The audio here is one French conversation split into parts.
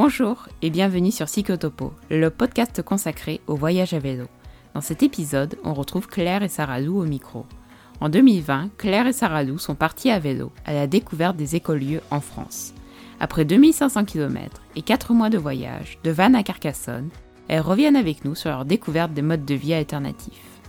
Bonjour et bienvenue sur Cyclotopo, le podcast consacré au voyage à vélo. Dans cet épisode, on retrouve Claire et Sarah Lou au micro. En 2020, Claire et Sarah Lou sont parties à vélo à la découverte des écolieux en France. Après 2500 km et 4 mois de voyage, de Vannes à Carcassonne, elles reviennent avec nous sur leur découverte des modes de vie alternatifs.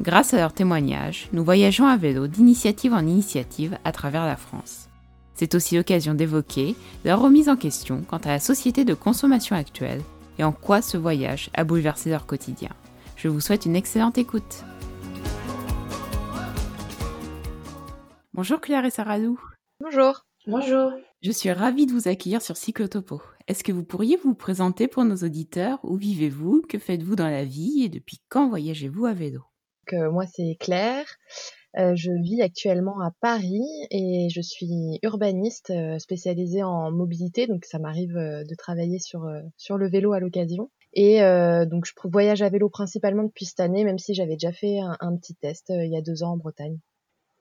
Grâce à leurs témoignages, nous voyageons à vélo d'initiative en initiative à travers la France. C'est aussi l'occasion d'évoquer leur remise en question quant à la société de consommation actuelle et en quoi ce voyage a bouleversé leur quotidien. Je vous souhaite une excellente écoute. Bonjour Claire et Sarah Lou. Bonjour. Bonjour. Je suis ravie de vous accueillir sur Cyclotopo. Est-ce que vous pourriez vous présenter pour nos auditeurs? Où vivez-vous? Que faites-vous dans la vie? Et depuis quand voyagez-vous à vélo? Euh, Moi, c'est Claire. Euh, je vis actuellement à Paris et je suis urbaniste euh, spécialisée en mobilité, donc ça m'arrive euh, de travailler sur, sur le vélo à l'occasion. Et donc je voyage à vélo principalement depuis cette année, même si j'avais déjà fait un, un petit test il y a deux ans en Bretagne.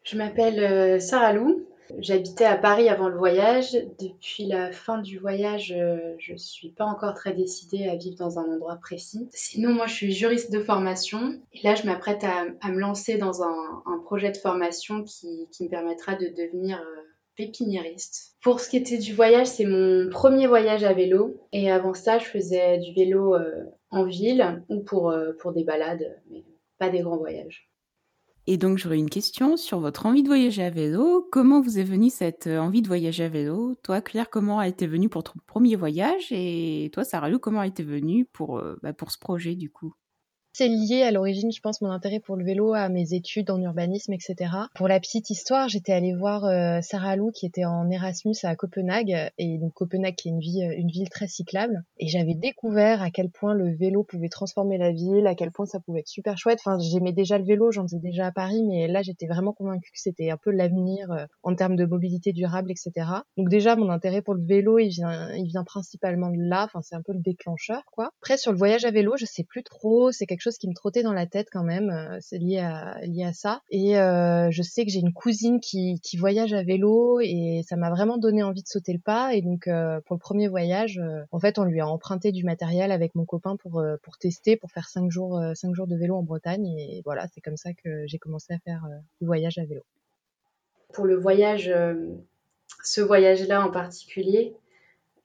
Je m'appelle Sarah Lou, J'habitais à Paris avant le voyage. Depuis la fin du voyage, euh, je ne suis pas encore très décidée à vivre dans un endroit précis. Sinon, moi, je suis juriste de formation. Et là, je m'apprête à, me lancer dans un, projet de formation qui, me permettra de devenir euh, pépiniériste. Pour ce qui était du voyage, c'est mon premier voyage à vélo. Et avant ça, je faisais du vélo euh, en ville ou pour, pour des balades, mais pas des grands voyages. Et donc, j'aurais une question sur votre envie de voyager à vélo. Comment vous est venue cette euh, envie de voyager à vélo? Toi, Claire, comment a été venue pour ton premier voyage? Et toi, Sarah Lou, comment a été venue pour, euh, bah, pour ce projet, du coup? C'est lié à l'origine, je pense, mon intérêt pour le vélo, à mes études en urbanisme, etc. Pour la petite histoire, j'étais allée voir euh, Sarah Lou qui était en Erasmus à Copenhague, et donc Copenhague qui est une ville, une ville très cyclable. Et j'avais découvert à quel point le vélo pouvait transformer la ville, à quel point ça pouvait être super chouette. Enfin, j'aimais déjà le vélo, j'en faisais déjà à Paris, mais là j'étais vraiment convaincue que c'était un peu l'avenir euh, en termes de mobilité durable, etc. Donc déjà, mon intérêt pour le vélo, il vient, il vient principalement de là. Enfin, c'est un peu le déclencheur, quoi. Après, sur le voyage à vélo, je sais plus trop. C'est quelque chose qui me trottait dans la tête quand même. Euh, c'est lié à ça. Et euh, je sais que j'ai une cousine qui, voyage à vélo et ça m'a vraiment donné envie de sauter le pas. Et donc euh, pour le premier voyage, en fait, on lui a emprunté du matériel avec mon copain pour pour tester, pour faire cinq jours cinq jours de vélo en Bretagne. Et voilà, c'est comme ça que j'ai commencé à faire du voyage à vélo. Pour le voyage, ce voyage-là en particulier,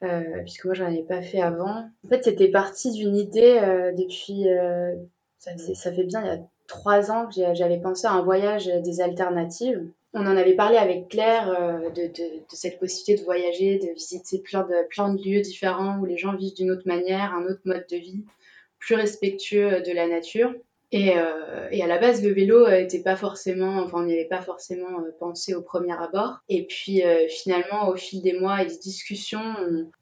euh, puisque moi j'en avais pas fait avant. En fait, c'était parti d'une idée euh, depuis, euh, ça, fait bien il y a trois ans que j'avais pensé à un voyage des alternatives. On en avait parlé avec Claire de, cette possibilité de voyager, de visiter de, plein de lieux différents où les gens vivent d'une autre manière, un autre mode de vie, plus respectueux de la nature. Et, euh, et, à la base, le vélo n'était pas forcément, enfin, on n'y avait pas forcément euh, pensé au premier abord. Et puis euh, finalement, au fil des mois et des discussions,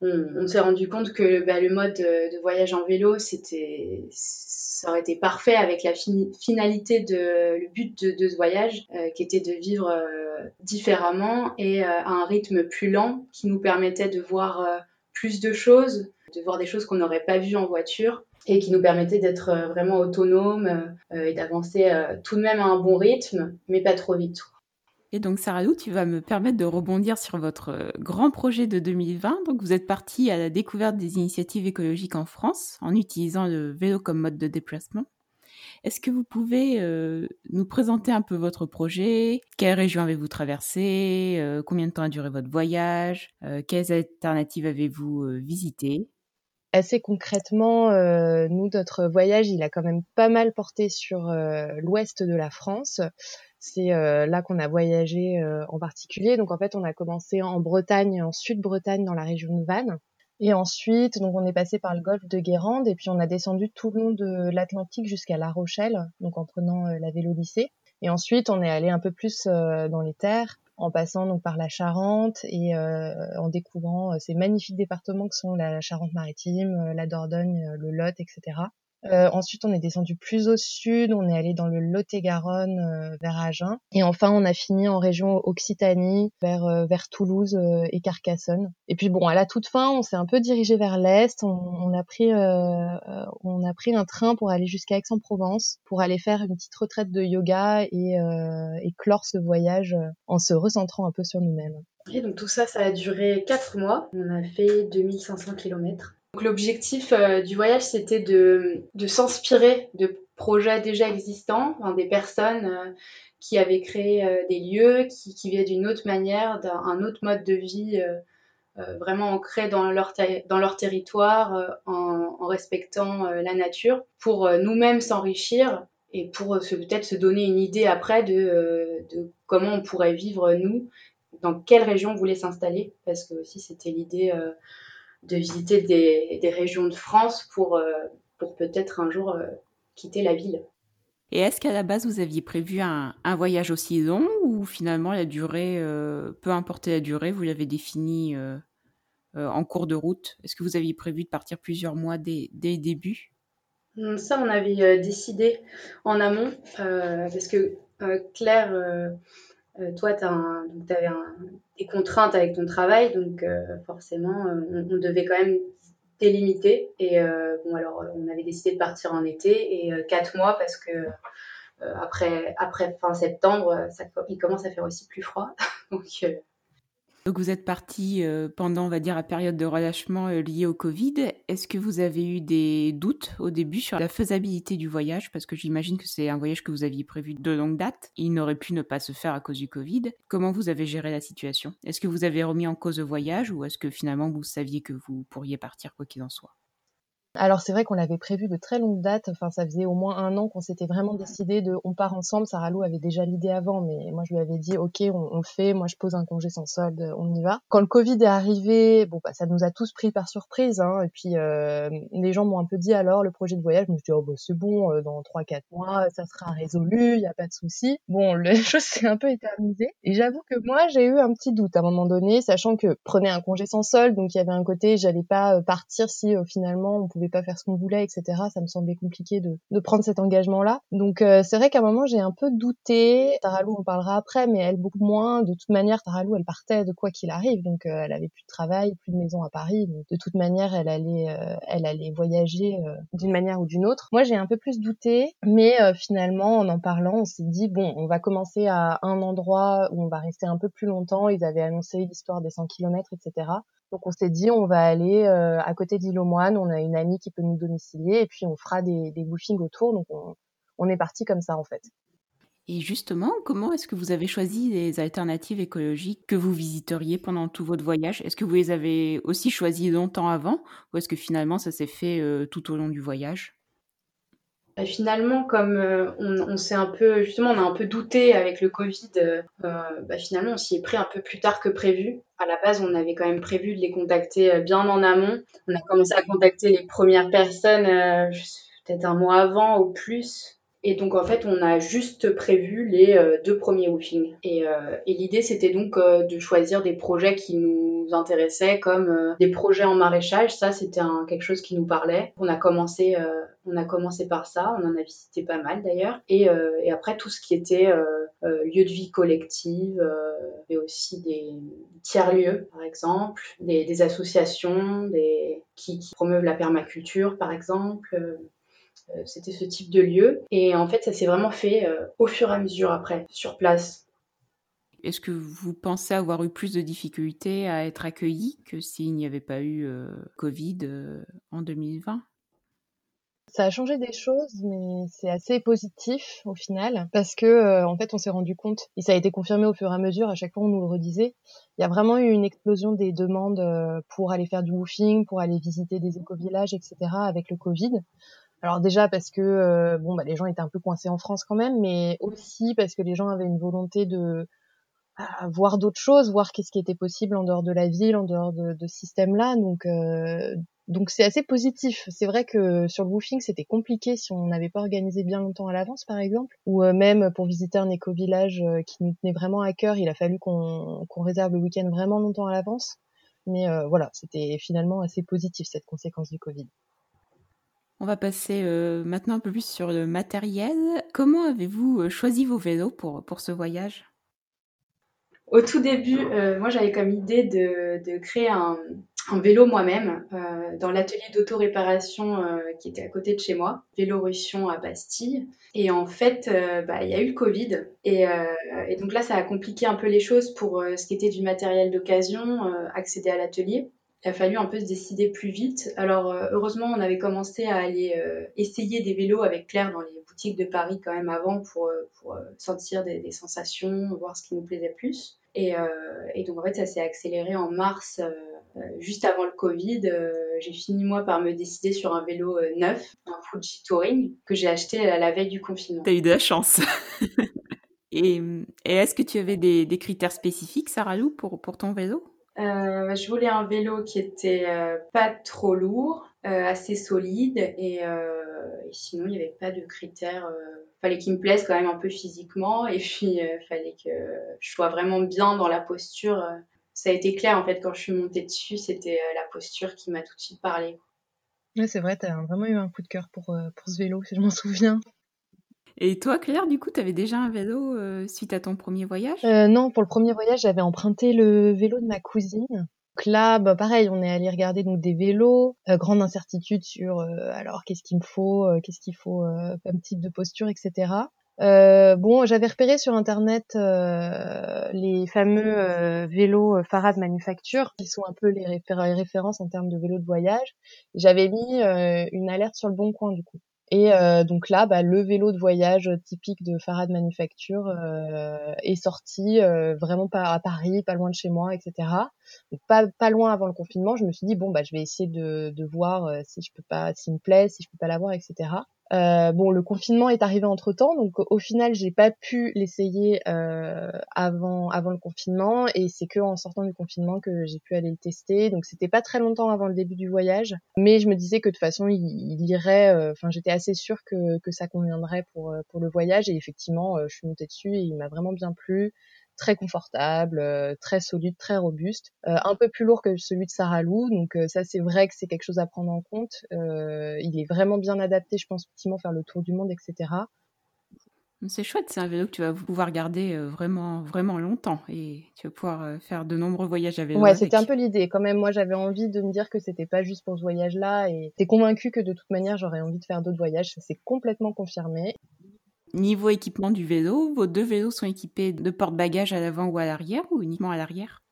on, s'est rendu compte que bah, le mode de, voyage en vélo, c'était, ça aurait été parfait avec la finalité de, le but de, ce voyage, euh, qui était de vivre euh, différemment et à un rythme plus lent, qui nous permettait de voir plus de choses, de voir des choses qu'on n'aurait pas vues en voiture et qui nous permettait d'être euh, vraiment autonome euh, et d'avancer euh, tout de même à un bon rythme, mais pas trop vite. Et donc, Sarah Lou, tu vas me permettre de rebondir sur votre grand projet de 2020. Donc, vous êtes partie à la découverte des initiatives écologiques en France en utilisant le vélo comme mode de déplacement. Est-ce que vous pouvez nous présenter un peu votre projet? Quelle région avez-vous traversé Combien de temps a duré votre voyage? Quelles alternatives avez-vous visitées? Assez concrètement, euh, nous, notre voyage, il a quand même pas mal porté sur euh, l'ouest de la France. C'est euh, là qu'on a voyagé en particulier. Donc en fait, on a commencé en Bretagne, en Sud-Bretagne, dans la région de Vannes. Et ensuite, donc on est passé par le golfe de Guérande et puis on a descendu tout le long de l'Atlantique jusqu'à La Rochelle, donc en prenant la Vélodyssée. Et ensuite, on est allé un peu plus dans les terres en passant donc par la Charente et euh, en découvrant euh, ces magnifiques départements que sont la Charente-Maritime, euh, la Dordogne, le Lot, etc. Euh, ensuite, on est descendu plus au sud, on est allé dans le Lot-et-Garonne euh, vers Agen. Et enfin, on a fini en région Occitanie, vers, euh, vers Toulouse et Carcassonne. Et puis bon, à la toute fin, on s'est un peu dirigé vers l'est. On, on, a pris, on a pris un train pour aller jusqu'à Aix-en-Provence, pour aller faire une petite retraite de yoga et, et clore ce voyage en se recentrant un peu sur nous-mêmes. Et donc tout ça, ça a duré 4 mois. On a fait 2500 km. L'objectif euh, du voyage, c'était de, de s'inspirer de projets déjà existants, des personnes euh, qui avaient créé euh, des lieux, qui, qui vivaient d'une autre manière, d'un autre mode de vie vraiment ancré dans leur, dans leur territoire, en, en, respectant la nature, pour nous-mêmes s'enrichir et pour peut-être se donner une idée après de, de, comment on pourrait vivre nous, dans quelle région on voulait s'installer, parce que aussi c'était l'idée de visiter des, régions de France pour, euh, pour peut-être un jour euh, quitter la ville. Et est-ce qu'à la base, vous aviez prévu un, voyage aussi long ou finalement la durée, euh, peu importe la durée, vous l'avez définie en cours de route? Est-ce que vous aviez prévu de partir plusieurs mois dès, dès le début? Hum, Ça, on avait décidé en amont parce que Claire toi, tu avais des contraintes avec ton travail, donc euh, forcément, euh, on, devait quand même délimiter. Et bon, alors, on avait décidé de partir en été et quatre mois parce que après, après fin septembre, ça, il commence à faire aussi plus froid. donc, donc vous êtes parti euh, pendant, on va dire, la période de relâchement euh, liée au Covid. Est-ce que vous avez eu des doutes au début sur la faisabilité du voyage? Parce que j'imagine que c'est un voyage que vous aviez prévu de longue date. Il n'aurait pu ne pas se faire à cause du Covid. Comment vous avez géré la situation? Est-ce que vous avez remis en cause le voyage ou est-ce que finalement vous saviez que vous pourriez partir quoi qu'il en soit? Alors c'est vrai qu'on l'avait prévu de très longue date, enfin ça faisait au moins un an qu'on s'était vraiment décidé de on part ensemble. Sarah Lou avait déjà l'idée avant, mais moi je lui avais dit ok on, le fait, moi je pose un congé sans solde, on y va. Quand le Covid est arrivé, bon bah ça nous a tous pris par surprise, hein, et puis euh, les gens m'ont un peu dit alors le projet de voyage, je me suis dit oh bah c'est bon, euh, dans trois quatre mois ça sera résolu, il y a pas de souci. Bon les choses s'est un peu éternisé et j'avoue que moi j'ai eu un petit doute à un moment donné, sachant que prenez un congé sans solde, donc il y avait un côté j'allais pas euh, partir si finalement on pouvait pas faire ce qu'on voulait, etc. Ça me semblait compliqué de, prendre cet engagement-là. Donc euh, c'est vrai qu'à un moment j'ai un peu douté. Taralou on parlera après, mais elle beaucoup moins. De toute manière, Taralou elle partait de quoi qu'il arrive, donc euh, elle avait plus de travail, plus de maison à Paris. De toute manière, elle allait, euh, elle allait voyager d'une manière ou d'une autre. Moi j'ai un peu plus douté, mais finalement en en parlant, on s'est dit bon, on va commencer à un endroit où on va rester un peu plus longtemps. Ils avaient annoncé l'histoire des 100 km, etc. Donc on s'est dit on va aller euh, à côté d'Île aux Moines, on a une amie qui peut nous domicilier et puis on fera des, des autour. Donc on, est parti comme ça en fait. Et justement, comment est-ce que vous avez choisi les alternatives écologiques que vous visiteriez pendant tout votre voyage? Est-ce que vous les avez aussi choisies longtemps avant? Ou est-ce que finalement ça s'est fait euh, tout au long du voyage? Bah, finalement, comme euh, on, s'est un peu, justement, on a un peu douté avec le Covid, euh, bah, finalement, on s'y est pris un peu plus tard que prévu. À la base, on avait quand même prévu de les contacter euh, bien en amont. On a commencé à contacter les premières personnes peut-être un mois avant ou plus. Et donc, en fait, on a juste prévu les deux premiers woofings. Et, et l'idée, c'était donc de choisir des projets qui nous intéressaient, comme des projets en maraîchage. Ça, c'était quelque chose qui nous parlait. On a commencé on a commencé par ça, on en a visité pas mal d'ailleurs. Et, euh, après, tout ce qui était euh, euh, lieu de vie collective, et aussi des tiers-lieux, par exemple, des, associations des, qui, qui, promeuvent la permaculture, par exemple. C'était ce type de lieu. Et en fait, ça s'est vraiment fait au fur et à mesure après, sur place. Est-ce que vous pensez avoir eu plus de difficultés à être accueilli que s'il n'y avait pas eu Covid en 2020 ça a changé des choses, mais c'est assez positif au final parce que euh, en fait on s'est rendu compte et ça a été confirmé au fur et à mesure. À chaque fois on nous le redisait. Il y a vraiment eu une explosion des demandes euh, pour aller faire du woofing, pour aller visiter des éco-villages, etc. avec le Covid. Alors déjà parce que euh, bon bah les gens étaient un peu coincés en France quand même, mais aussi parce que les gens avaient une volonté de voir d'autres choses, voir qu'est-ce qui était possible en dehors de la ville, en dehors de, de ce système-là. Donc, euh, donc c'est assez positif. C'est vrai que sur le woofing, c'était compliqué si on n'avait pas organisé bien longtemps à l'avance, par exemple, ou euh, même pour visiter un éco-village qui nous tenait vraiment à cœur, il a fallu qu'on réserve le week-end vraiment longtemps à l'avance. Mais voilà, c'était finalement assez positif cette conséquence du Covid. On va passer maintenant un peu plus sur le matériel. Comment avez-vous choisi vos vélos pour, pour ce voyage? Au tout début, moi j'avais comme idée de, de créer un, vélo moi-même euh, dans l'atelier d'auto-réparation euh, qui était à côté de chez moi, Vélorussion à Bastille. Et en fait, euh, bah, il y a eu le Covid. Et, donc là, ça a compliqué un peu les choses pour ce qui était du matériel d'occasion, accéder à l'atelier. Il a fallu un peu se décider plus vite. Alors heureusement, on avait commencé à aller essayer des vélos avec Claire dans les boutiques de Paris quand même avant pour, pour sentir des, sensations, voir ce qui nous plaisait plus. Et, donc en fait, ça s'est accéléré en mars euh, juste avant le Covid, euh, j'ai fini moi par me décider sur un vélo euh, neuf, un Fuji Touring, que j'ai acheté à la veille du confinement. T'as eu de la chance. et, est-ce que tu avais des, critères spécifiques, Sarah Lou, pour, pour ton vélo? Je voulais un vélo qui était pas trop lourd, assez solide, et, sinon il n'y avait pas de critères fallait qu'il me plaise quand même un peu physiquement et puis fallait que je sois vraiment bien dans la posture ça a été clair en fait quand je suis montée dessus, c'était euh, la posture qui m'a tout de suite parlé. Ouais, c'est vrai, tu as vraiment eu un coup de cœur pour, euh, pour ce vélo, si je m'en souviens. Et toi, Claire, du coup, tu avais déjà un vélo euh, suite à ton premier voyage? Non, pour le premier voyage, j'avais emprunté le vélo de ma cousine. Donc là, bah, pareil, on est allé regarder donc des vélos, grande incertitude sur alors qu'est-ce qu'il me faut, qu'est-ce qu'il faut comme type de posture, etc. Euh, bon, j'avais repéré sur internet euh, les fameux euh, vélos Farad Manufacture, qui sont un peu les, références en termes de vélos de voyage. J'avais mis une alerte sur le bon coin du coup. Et donc là, bah, le vélo de voyage typique de Farad Manufacture est sorti vraiment pas à Paris, pas loin de chez moi, etc. Donc pas, pas loin avant le confinement, je me suis dit bon bah je vais essayer de, de voir si je peux pas, s'il me plaît, si je peux pas l'avoir, etc. Euh, bon, le confinement est arrivé entre temps, donc au final, j'ai pas pu l'essayer euh, avant avant le confinement, et c'est que en sortant du confinement que j'ai pu aller le tester. Donc c'était pas très longtemps avant le début du voyage, mais je me disais que de toute façon, il, irait. Euh, enfin, j'étais assez sûre que que ça conviendrait pour pour le voyage, et effectivement, je suis montée dessus et il m'a vraiment bien plu très confortable, euh, très solide, très robuste, euh, un peu plus lourd que celui de Sarah Lou. Donc euh, ça c'est vrai que c'est quelque chose à prendre en compte. il est vraiment bien adapté, je pense, effectivement faire le tour du monde, etc. C'est chouette, c'est un vélo que tu vas pouvoir garder vraiment, vraiment longtemps et tu vas pouvoir faire de nombreux voyages à vélo. Ouais, c'était un peu l'idée. Quand même, moi, j'avais envie de me dire que c'était pas juste pour ce voyage-là et t'es convaincu que de toute manière, j'aurais envie de faire d'autres voyages. Ça s'est complètement confirmé. Niveau équipement du vélo, vos deux vélos sont équipés de porte-bagages à l'avant ou à l'arrière ou uniquement à l'arrière?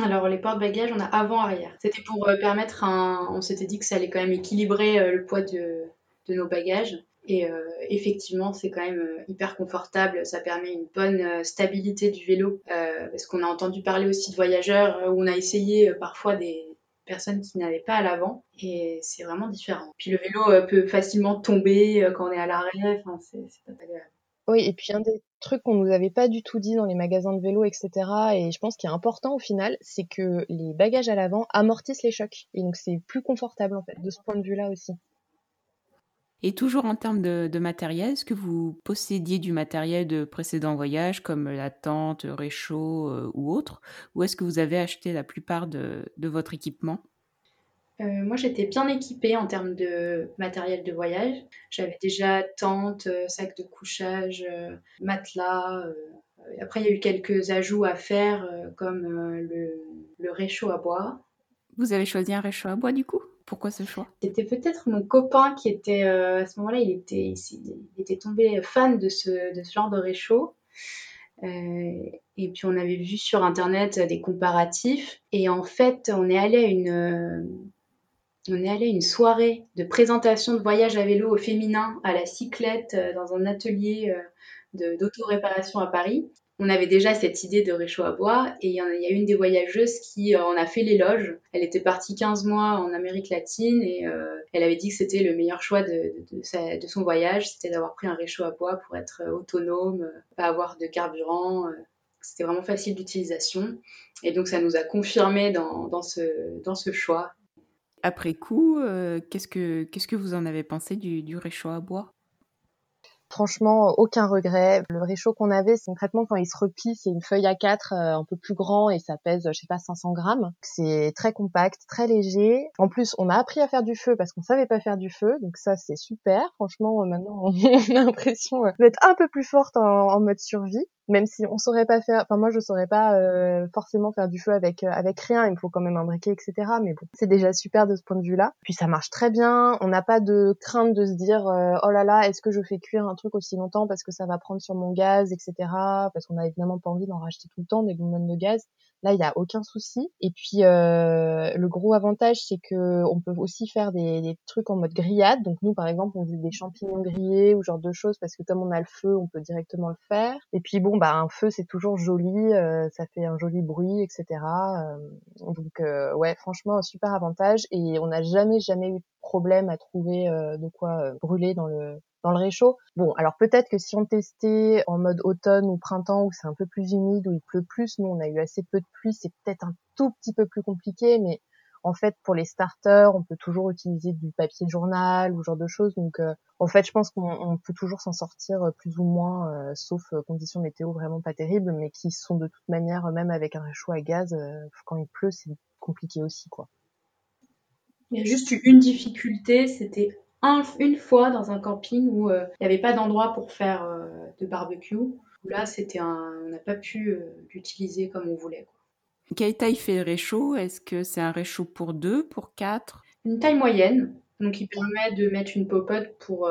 Alors les porte-bagages, on a avant-arrière. C'était pour euh, permettre. On s'était dit que ça allait quand même équilibrer euh, le poids de, nos bagages. Et euh, effectivement, c'est quand même hyper confortable. Ça permet une bonne stabilité du vélo. parce qu'on a entendu parler aussi de voyageurs où on a essayé parfois des, personnes qui n'avaient pas à l'avant et c'est vraiment différent. Puis le vélo euh, peut facilement tomber euh, quand on est à l'arrêt, enfin c'est pas agréable. Oui, et puis un des trucs qu'on nous avait pas du tout dit dans les magasins de vélo, etc. Et je pense qu'il est important au final, c'est que les bagages à l'avant amortissent les chocs. Et donc c'est plus confortable en fait, de ce point de vue-là aussi. Et toujours en termes de, matériel, est-ce que vous possédiez du matériel de précédents voyages comme la tente, réchaud euh, ou autre Ou est-ce que vous avez acheté la plupart de, votre équipement? Euh, moi, j'étais bien équipée en termes de matériel de voyage. J'avais déjà tente, euh, sac de couchage, matelas. après, il y a eu quelques ajouts à faire, comme le, le réchaud à bois. Vous avez choisi un réchaud à bois du coup? Pourquoi ce choix? C'était peut-être mon copain qui était, euh, à ce moment-là, il était, il, était tombé fan de ce, de genre de réchaud. Euh, et puis on avait vu sur internet des comparatifs. Et en fait, on est allé à une, euh, on est allé à une soirée de présentation de voyage à vélo au féminin à la cyclette dans un atelier d'auto-réparation à Paris on avait déjà cette idée de réchaud à bois et il y, a une des voyageuses qui euh, en a fait l'éloge. Elle était partie 15 mois en Amérique latine et euh, elle avait dit que c'était le meilleur choix de, son voyage, c'était d'avoir pris un réchaud à bois pour être euh, autonome, pas avoir de carburant. c'était vraiment facile d'utilisation et donc ça nous a confirmé dans, ce, choix. Après coup, qu'est-ce, que, vous en avez pensé du réchaud à bois? Franchement, aucun regret. Le réchaud qu'on avait, c'est concrètement quand il se replie, c'est une feuille à 4 euh, un peu plus grand et ça pèse, je sais pas, 500 grammes. C'est très compact, très léger. En plus, on a appris à faire du feu parce qu'on savait pas faire du feu, donc ça c'est super. Franchement, euh, maintenant on a l'impression euh, d'être un peu plus forte en mode survie même si on saurait pas faire enfin moi je saurais pas euh, forcément faire du feu avec avec rien il me faut quand même un briquet etc mais bon c'est déjà super de ce point de vue là puis ça marche très bien on n'a pas de crainte de se dire euh, oh là là est-ce que je fais cuire truc aussi longtemps parce que ça va prendre sur mon gaz etc parce qu'on a évidemment pas envie d'en racheter tout le temps des bonbonnes de gaz Là, il y a aucun souci. Et puis euh, le gros avantage, c'est que on peut aussi faire des, des, trucs en mode grillade. Donc nous, par exemple, on faisait des champignons grillés ou genre de choses parce que comme on a le feu, on peut directement le faire. Et puis bon, bah un feu, c'est toujours joli, euh, ça fait un joli bruit, etc. Euh, donc euh, ouais, franchement, un super avantage. Et on n'a jamais jamais eu de problème à trouver de quoi brûler dans le dans le réchaud. Bon, alors peut-être que si on testait en mode automne ou printemps où c'est un peu plus humide, où il pleut plus, nous on a eu assez peu de pluie, c'est peut-être un tout petit peu plus compliqué, mais en fait pour les starters, on peut toujours utiliser du papier journal ou ce genre de choses. Donc euh, en fait, je pense qu'on peut toujours s'en sortir euh, plus ou moins, euh, sauf conditions météo vraiment pas terribles, mais qui sont de toute manière, même avec un réchaud à gaz, quand il pleut, c'est compliqué aussi quoi. Il y a juste eu une difficulté, c'était une fois dans un camping où euh, il n'y avait pas d'endroit pour faire euh, de barbecue. Là, c'était un, on n'a pas pu euh, l'utiliser comme on voulait. Quoi. Quelle taille fait le réchaud? Est-ce que c'est un réchaud pour deux, pour quatre? Une taille moyenne. Donc, il permet de mettre une popote pour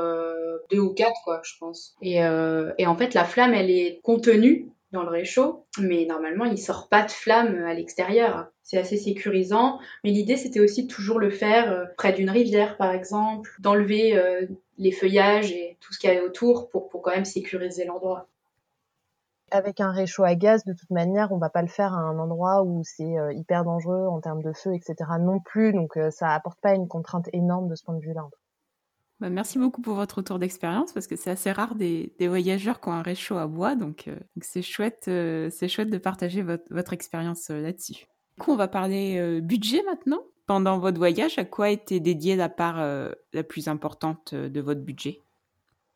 deux ou quatre, quoi, je pense. Et, et en fait, la flamme, elle est contenue dans le réchaud, mais normalement il sort pas de flamme à l'extérieur. C'est assez sécurisant, mais l'idée c'était aussi de toujours le faire euh, près d'une rivière par exemple, d'enlever euh, les feuillages et tout ce qu'il y avait autour pour, pour quand même sécuriser l'endroit. Avec un réchaud à gaz, de toute manière, on va pas le faire à un endroit où c'est euh, hyper dangereux en termes de feu, etc. non plus, donc ça apporte pas une contrainte énorme de ce point de vue-là. Bah, merci beaucoup pour votre retour d'expérience parce que c'est assez rare des, voyageurs qui ont un réchaud à bois, donc euh, c'est chouette, euh, chouette de partager votre, expérience euh, là-dessus. Du coup, on va parler budget maintenant. Pendant votre voyage, à quoi était dédiée la part la plus importante de votre budget?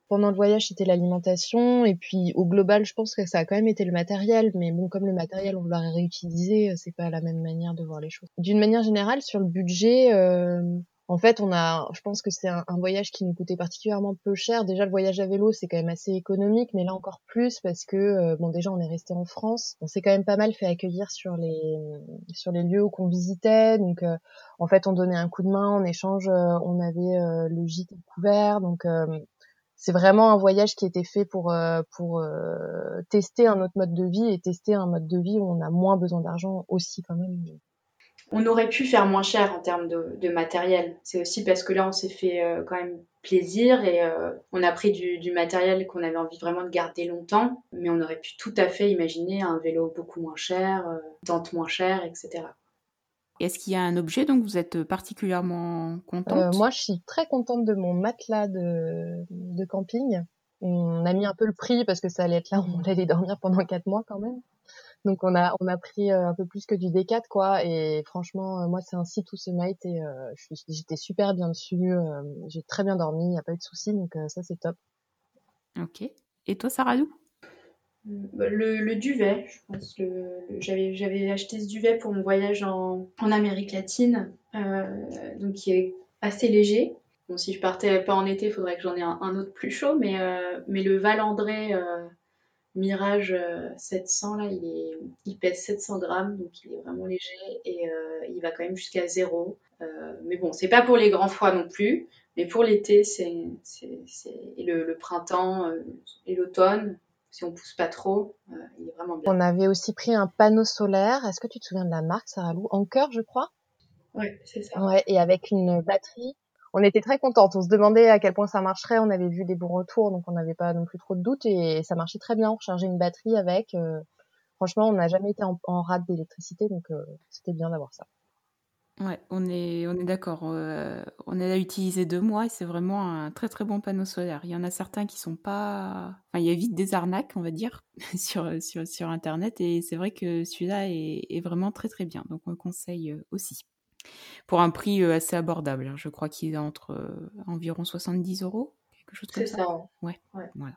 Pendant le voyage, c'était l'alimentation. Et puis, au global, je pense que ça a quand même été le matériel. Mais bon, comme le matériel, on l'aurait réutilisé, c'est pas la même manière de voir les choses. D'une manière générale, sur le budget, en fait, on a, je pense que c'est un, voyage qui nous coûtait particulièrement peu cher. Déjà, le voyage à vélo, c'est quand même assez économique, mais là encore plus parce que, euh, bon, déjà, on est resté en France. On s'est quand même pas mal fait accueillir sur les sur les lieux qu'on visitait. Donc, euh, en fait, on donnait un coup de main en échange. Euh, on avait le gîte couvert. Donc, c'est vraiment un voyage qui était fait pour pour tester un autre mode de vie et tester un mode de vie où on a moins besoin d'argent aussi quand même on aurait pu faire moins cher en termes de, matériel. C'est aussi parce que là, on s'est fait euh, quand même plaisir et euh, on a pris du, matériel qu'on avait envie vraiment de garder longtemps, mais on aurait pu tout à fait imaginer un vélo beaucoup moins cher, euh, tente moins cher, etc. Est-ce qu'il y a un objet dont vous êtes particulièrement contente? Moi, je suis très contente de mon matelas de, de camping. On a mis un peu le prix parce que ça allait être là, on allait dormir pendant quatre mois quand même. Donc on a on a pris euh, un peu plus que du D4 quoi et franchement euh, moi c'est un site où ce mate et euh, j'étais super bien dessus, j'ai très bien dormi, il n'y a pas eu de soucis donc ça c'est top. Ok. Et toi Saradou bah, le, le, duvet, je pense. J'avais, j'avais acheté ce duvet pour mon voyage en, en Amérique latine, donc qui est assez léger. Bon, si je partais pas en été, il faudrait que j'en ai un, autre plus chaud, mais, mais le Valandré Mirage 700, euh, là, il, est, il pèse 700 grammes, donc il est vraiment léger et euh, il va quand même jusqu'à zéro. Euh, mais bon, c'est pas pour les grands froids non plus, mais pour l'été, c'est, et le, printemps et l'automne, si on pousse pas trop, il est vraiment bien. On avait aussi pris un panneau solaire. Est-ce que tu te souviens de la marque, Sarah Lou? Anker, je crois? Oui, c'est ça. Ouais, et avec une batterie on était très contentes. On se demandait à quel point ça marcherait. On avait vu des bons retours, donc on n'avait pas non plus trop de doutes et ça marchait très bien. On rechargeait une batterie avec. Euh, franchement, on n'a jamais été en, rate d'électricité, donc euh, c'était bien d'avoir ça. Ouais, on est, d'accord. Euh, on a utilisé deux mois et c'est vraiment un très très bon panneau solaire. Il y en a certains qui sont pas. Enfin, il y a vite des arnaques, on va dire, sur Internet et c'est vrai que celui-là est, est, vraiment très très bien. Donc on le conseille aussi pour un prix euh, assez abordable. Hein. Je crois qu'il est entre euh, environ 70 euros, quelque chose comme ça. ça. Ouais. Voilà.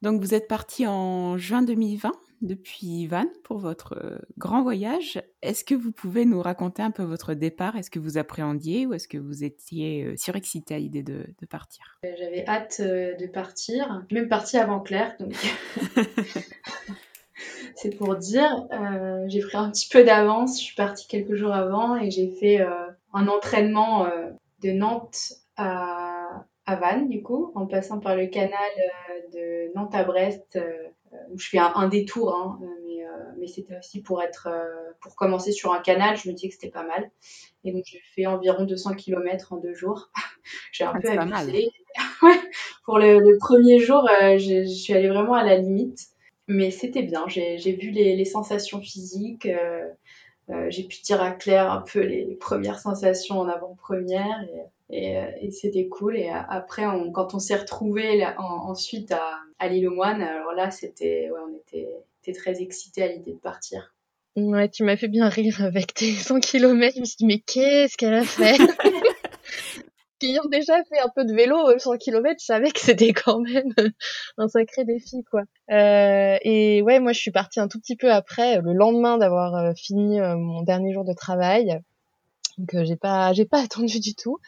Donc vous êtes parti en juin 2020 depuis Vannes pour votre euh, grand voyage. Est-ce que vous pouvez nous raconter un peu votre départ? Est-ce que vous appréhendiez ou est-ce que vous étiez surexcité à l'idée de, partir? J'avais hâte de partir. Je suis même partie avant Claire, donc c'est pour dire. j'ai pris un petit peu d'avance. Je suis partie quelques jours avant et j'ai fait un entraînement de Nantes à, à Vannes, du coup, en passant par le canal euh, de Nantes à Brest, euh, où je fais un, détour, hein, mais, euh, mais c'était aussi pour être, pour commencer sur un canal, je me dis que c'était pas mal. Et donc j'ai fait environ 200 km en deux jours. j'ai un ah, peu abusé. pour le, le, premier jour, je suis allée vraiment à la limite, mais c'était bien. J'ai vu les, les, sensations physiques. Euh, j'ai pu dire à Claire un peu les, premières sensations en avant-première et, et, et c'était cool. Et après, quand on s'est retrouvés ensuite à, à l'île aux moines, alors là, c'était, ouais, on était, était très excités à l'idée de partir. Ouais, tu m'as fait bien rire avec tes 100 km. Je me suis dit, mais qu'est-ce qu'elle a fait? ayant déjà fait un peu de vélo 100 km, savais que c'était quand même un sacré défi quoi. Euh, et ouais, moi je suis partie un tout petit peu après, le lendemain d'avoir euh, fini euh, mon dernier jour de travail. Donc j'ai pas j'ai pas attendu du tout.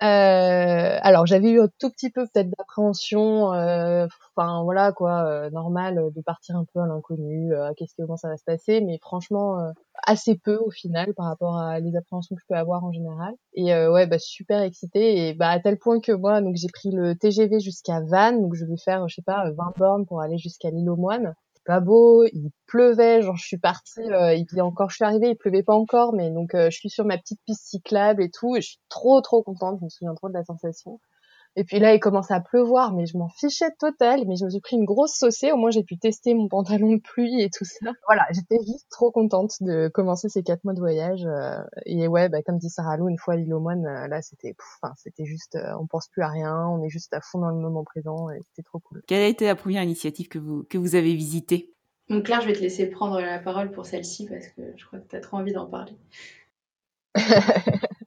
Euh, alors j'avais eu un tout petit peu peut-être d'appréhension, euh, enfin voilà quoi, euh, normal de partir un peu à l'inconnu, qu'est-ce que comment ça va se passer, mais franchement assez peu au final par rapport à les appréhensions que je peux avoir en général. Et ouais bah super excitée et bah à tel point que moi donc j'ai pris le TGV jusqu'à Vannes, donc je vais faire je sais pas 20 bornes pour aller jusqu'à l'île aux Moines pas beau, il pleuvait, genre je suis partie, euh, il est encore, je suis arrivée, il pleuvait pas encore, mais donc euh, je suis sur ma petite piste cyclable et tout, et je suis trop trop contente, je me souviens trop de la sensation. Et puis là, il commence à pleuvoir, mais je m'en fichais total. Mais je me suis pris une grosse saucée. Au moins, j'ai pu tester mon pantalon de pluie et tout ça. Voilà, j'étais juste trop contente de commencer ces quatre mois de voyage. Euh, et ouais, bah, comme dit Sarah Lou, une fois à l'île aux moines, euh, là, c'était, enfin, c'était juste, euh, on pense plus à rien, on est juste à fond dans le moment présent et c'était trop cool. Quelle a été la première initiative que vous, que vous avez visitée? Donc Claire, je vais te laisser prendre la parole pour celle-ci parce que je crois que tu as trop envie d'en parler.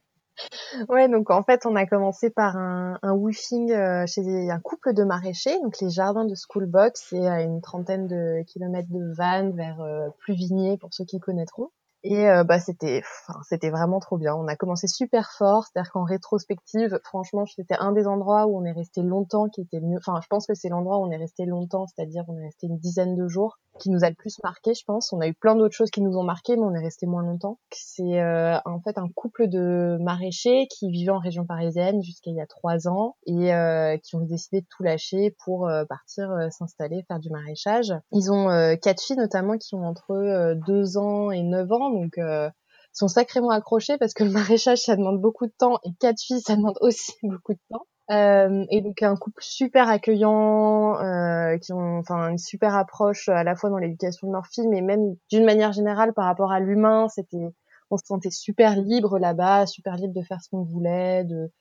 Ouais, donc en fait, on a commencé par un, un woofing euh, chez un couple de maraîchers, donc les jardins de Schoolbox, c'est à une trentaine de kilomètres de Vannes vers euh, Pluvigné pour ceux qui connaîtront. Et euh, bah c'était, c'était vraiment trop bien. On a commencé super fort, c'est-à-dire qu'en rétrospective, franchement, c'était un des endroits où on est resté longtemps, qui était mieux. Enfin, je pense que c'est l'endroit où on est resté longtemps, c'est-à-dire on est resté une dizaine de jours, qui nous a le plus marqué, je pense. On a eu plein d'autres choses qui nous ont marqué, mais on est resté moins longtemps. C'est euh, en fait un couple de maraîchers qui vivaient en région parisienne jusqu'à il y a trois ans et euh, qui ont décidé de tout lâcher pour partir s'installer, faire du maraîchage. Ils ont quatre filles notamment qui ont entre deux ans et neuf ans donc euh, sont sacrément accrochés parce que le maraîchage ça demande beaucoup de temps et quatre filles ça demande aussi beaucoup de temps. Euh, et donc un couple super accueillant, euh, qui ont enfin une super approche à la fois dans l'éducation de leurs filles, mais même d'une manière générale par rapport à l'humain, c'était on se sentait super libre là-bas, super libre de faire ce qu'on voulait, de,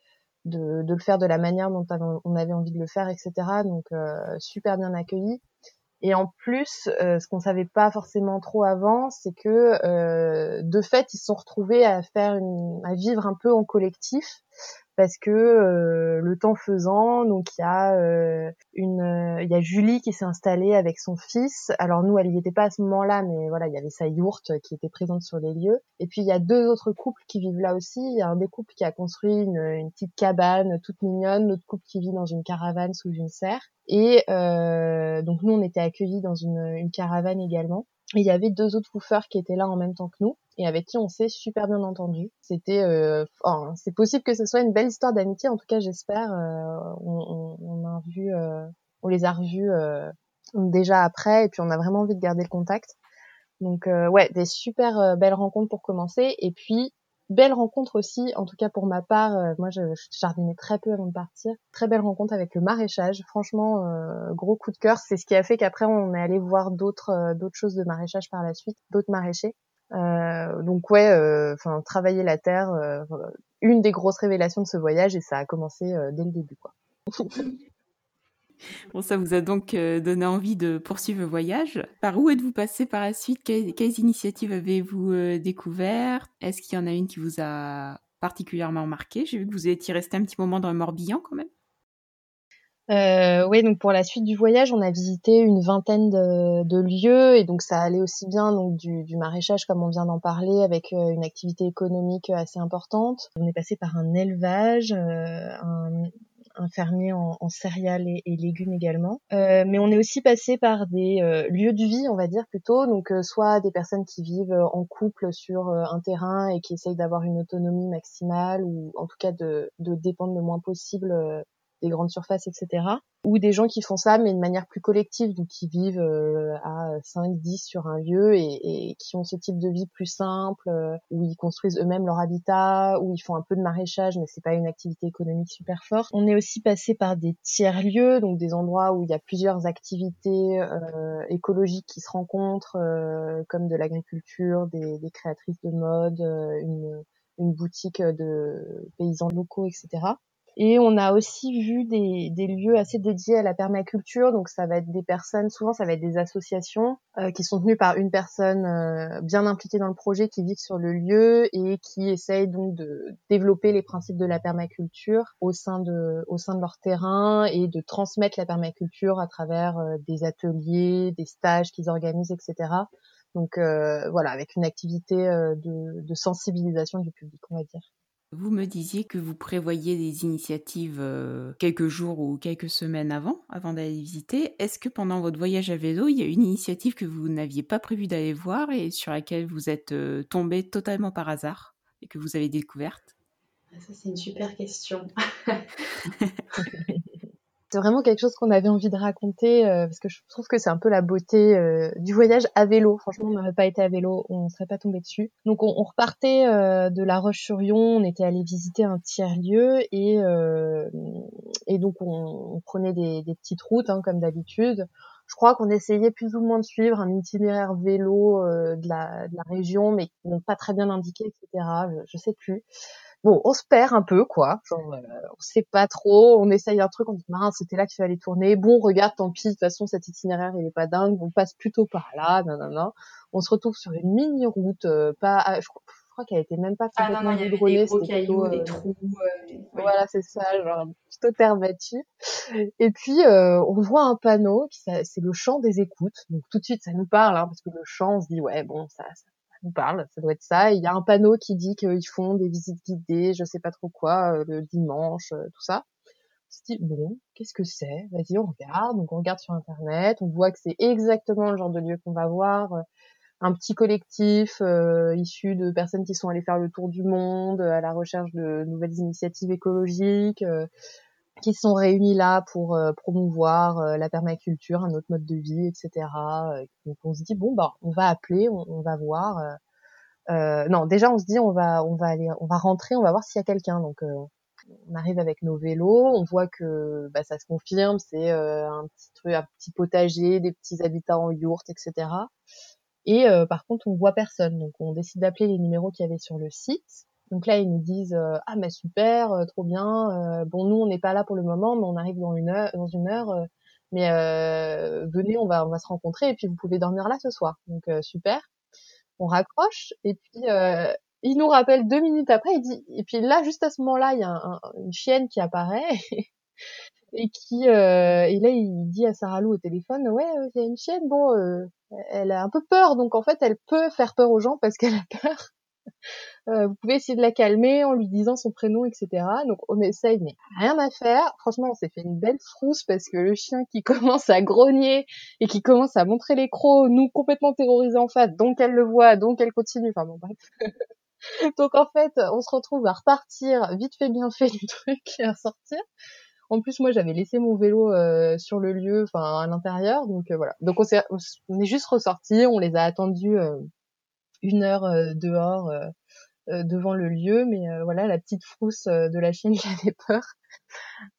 de, de le faire de la manière dont on avait envie de le faire, etc. Donc euh, super bien accueillis. Et en plus, euh, ce qu'on savait pas forcément trop avant, c'est que euh, de fait, ils se sont retrouvés à faire une, à vivre un peu en collectif parce que euh, le temps faisant, donc il y a euh, une, euh, il y a Julie qui s'est installée avec son fils. Alors nous, elle y était pas à ce moment-là, mais voilà, il y avait sa yourte qui était présente sur les lieux. Et puis il y a deux autres couples qui vivent là aussi. Il y a un des couples qui a construit une, une petite cabane toute mignonne, l'autre couple qui vit dans une caravane sous une serre. Et donc nous, on était accueillis dans une, une caravane également. Et il y avait deux autres woofers qui étaient là en même temps que nous et avec qui on s'est super bien entendu. C'était, euh, c'est possible que ce soit une belle histoire d'amitié. En tout cas, j'espère. Euh, on, on, a vu, euh, on les a revus euh, déjà après, et puis on a vraiment envie de garder le contact. Donc ouais, des super belles rencontres pour commencer, et puis belle rencontre aussi, en tout cas pour ma part, moi je, je, jardinais très peu avant de partir. Très belle rencontre avec le maraîchage, franchement euh, gros coup de cœur. C'est ce qui a fait qu'après on est allé voir d'autres d'autres choses de maraîchage par la suite, d'autres maraîchers. Euh, donc ouais, euh, enfin travailler la terre, euh, une des grosses révélations de ce voyage et ça a commencé dès le début. Bon, ça vous a donc donné envie de poursuivre le voyage. Par où êtes-vous passé par la suite? Quelles, quelles, initiatives avez-vous découvert Est-ce qu'il y en a une qui vous a particulièrement marqué? J'ai vu que vous étiez resté un petit moment dans le Morbihan quand même. Euh, oui, donc pour la suite du voyage, on a visité une vingtaine de, de lieux et donc ça allait aussi bien donc du, du maraîchage comme on vient d'en parler avec euh, une activité économique assez importante. On est passé par un élevage, euh, un, un fermier en, en céréales et, et, légumes également. Euh, mais on est aussi passé par des euh, lieux de vie, on va dire plutôt, donc soit des personnes qui vivent en couple sur un terrain et qui essayent d'avoir une autonomie maximale ou en tout cas de, de dépendre le moins possible des grandes surfaces, etc. Ou des gens qui font ça, mais de manière plus collective, donc qui vivent euh, à 5, 10 sur un lieu et, et, qui ont ce type de vie plus simple, euh, où ils construisent eux-mêmes leur habitat, où ils font un peu de maraîchage, mais c'est pas une activité économique super forte. On est aussi passé par des tiers-lieux, donc des endroits où il y a plusieurs activités euh, écologiques qui se rencontrent, euh, comme de l'agriculture, des, des, créatrices de mode, euh, une, une boutique de paysans locaux, etc. Et on a aussi vu des, des, lieux assez dédiés à la permaculture. Donc ça va être des personnes, souvent ça va être des associations euh, qui sont tenues par une personne euh, bien impliquée dans le projet, qui vit sur le lieu et qui essayent donc de développer les principes de la permaculture au sein de, au sein de leur terrain et de transmettre la permaculture à travers euh, des ateliers, des stages qu'ils organisent, etc. Donc euh, voilà, avec une activité euh, de, de sensibilisation du public, on va dire. Vous me disiez que vous prévoyiez des initiatives euh, quelques jours ou quelques semaines avant, avant d'aller visiter. Est-ce que pendant votre voyage à vélo, il y a une initiative que vous n'aviez pas prévu d'aller voir et sur laquelle vous êtes euh, tombé totalement par hasard et que vous avez découverte? Ah, Ça, c'est une super question. c'est vraiment quelque chose qu'on avait envie de raconter euh, parce que je trouve que c'est un peu la beauté euh, du voyage à vélo. Franchement, on n'aurait pas été à vélo, on serait pas tombé dessus. Donc on, on repartait euh, de La Roche-sur-Yon, on était allé visiter un tiers lieu et et donc on, prenait des, des, petites routes hein, comme d'habitude. Je crois qu'on essayait plus ou moins de suivre un itinéraire vélo de la, région, mais non pas très bien indiqué, etc. Je, je sais plus bon, on se perd un peu, quoi. Genre, euh, on sait pas trop, on essaye un truc, on dit, mince, c'était là qu'il fallait tourner. Bon, regarde, tant pis, de toute façon, cet itinéraire, il est pas dingue, on passe plutôt par là, non, non, non. On se retrouve sur une mini-route, euh, pas, je, crois, crois qu'elle était même pas complètement ah, non, non, goudronnée. Des cailloux, euh, des trous. Euh, voilà, c'est ça, genre, plutôt terre battue. Et puis, euh, on voit un panneau, c'est le chant des écoutes. Donc, tout de suite, ça nous parle, hein, parce que le chant, on se dit, ouais, bon, ça, ça nous parle, ça doit être ça. Il y a un panneau qui dit qu'ils font des visites guidées, je sais pas trop quoi, euh, le dimanche, euh, tout ça. On se dit, bon, qu'est-ce que c'est? Vas-y, on regarde. Donc on regarde sur Internet, on voit que c'est exactement le genre de lieu qu'on va voir. Euh, un petit collectif euh, issu de personnes qui sont allées faire le tour du monde à la recherche de nouvelles initiatives écologiques qui sont réunis là pour euh, promouvoir euh, la permaculture, un autre mode de vie, etc. donc on se dit bon bah on va appeler, on, on va voir. Euh, non déjà on se dit on va on va aller on va rentrer, on va voir s'il y a quelqu'un. Donc on arrive avec nos vélos, on voit que bah, ça se confirme, c'est un petit truc, un petit potager, des petits habitats en yourte, etc. Et par contre on voit personne, donc on décide d'appeler les numéros qu'il y avait sur le site. Donc là, ils nous disent euh, ah mais super, euh, trop bien. Euh, bon, nous on n'est pas là pour le moment, mais on arrive dans une heure, dans une heure. mais venez, on va on va se rencontrer et puis vous pouvez dormir là ce soir. Donc super. On raccroche et puis il nous rappelle deux minutes après. Il dit et puis là juste à ce moment-là, il y a un, une chienne qui apparaît. et qui euh, et là il dit à Sarah Lou au téléphone ouais il y a une chienne bon elle a un peu peur donc en fait elle peut faire peur aux gens parce qu'elle a peur euh, vous pouvez essayer de la calmer en lui disant son prénom, etc. Donc on essaye, mais rien à faire. Franchement, on s'est fait une belle frousse parce que le chien qui commence à grogner et qui commence à montrer les crocs, nous complètement terrorisés en face, donc elle le voit, donc elle continue. Enfin bon, bref. donc en fait, on se retrouve à repartir vite fait bien fait du truc et à sortir. En plus, moi, j'avais laissé mon vélo euh, sur le lieu, enfin à l'intérieur, donc euh, voilà. Donc on, est, on est juste ressorti, on les a attendus une heure euh, dehors euh, euh, devant le lieu, mais voilà la petite frousse de la chienne qui avait peur.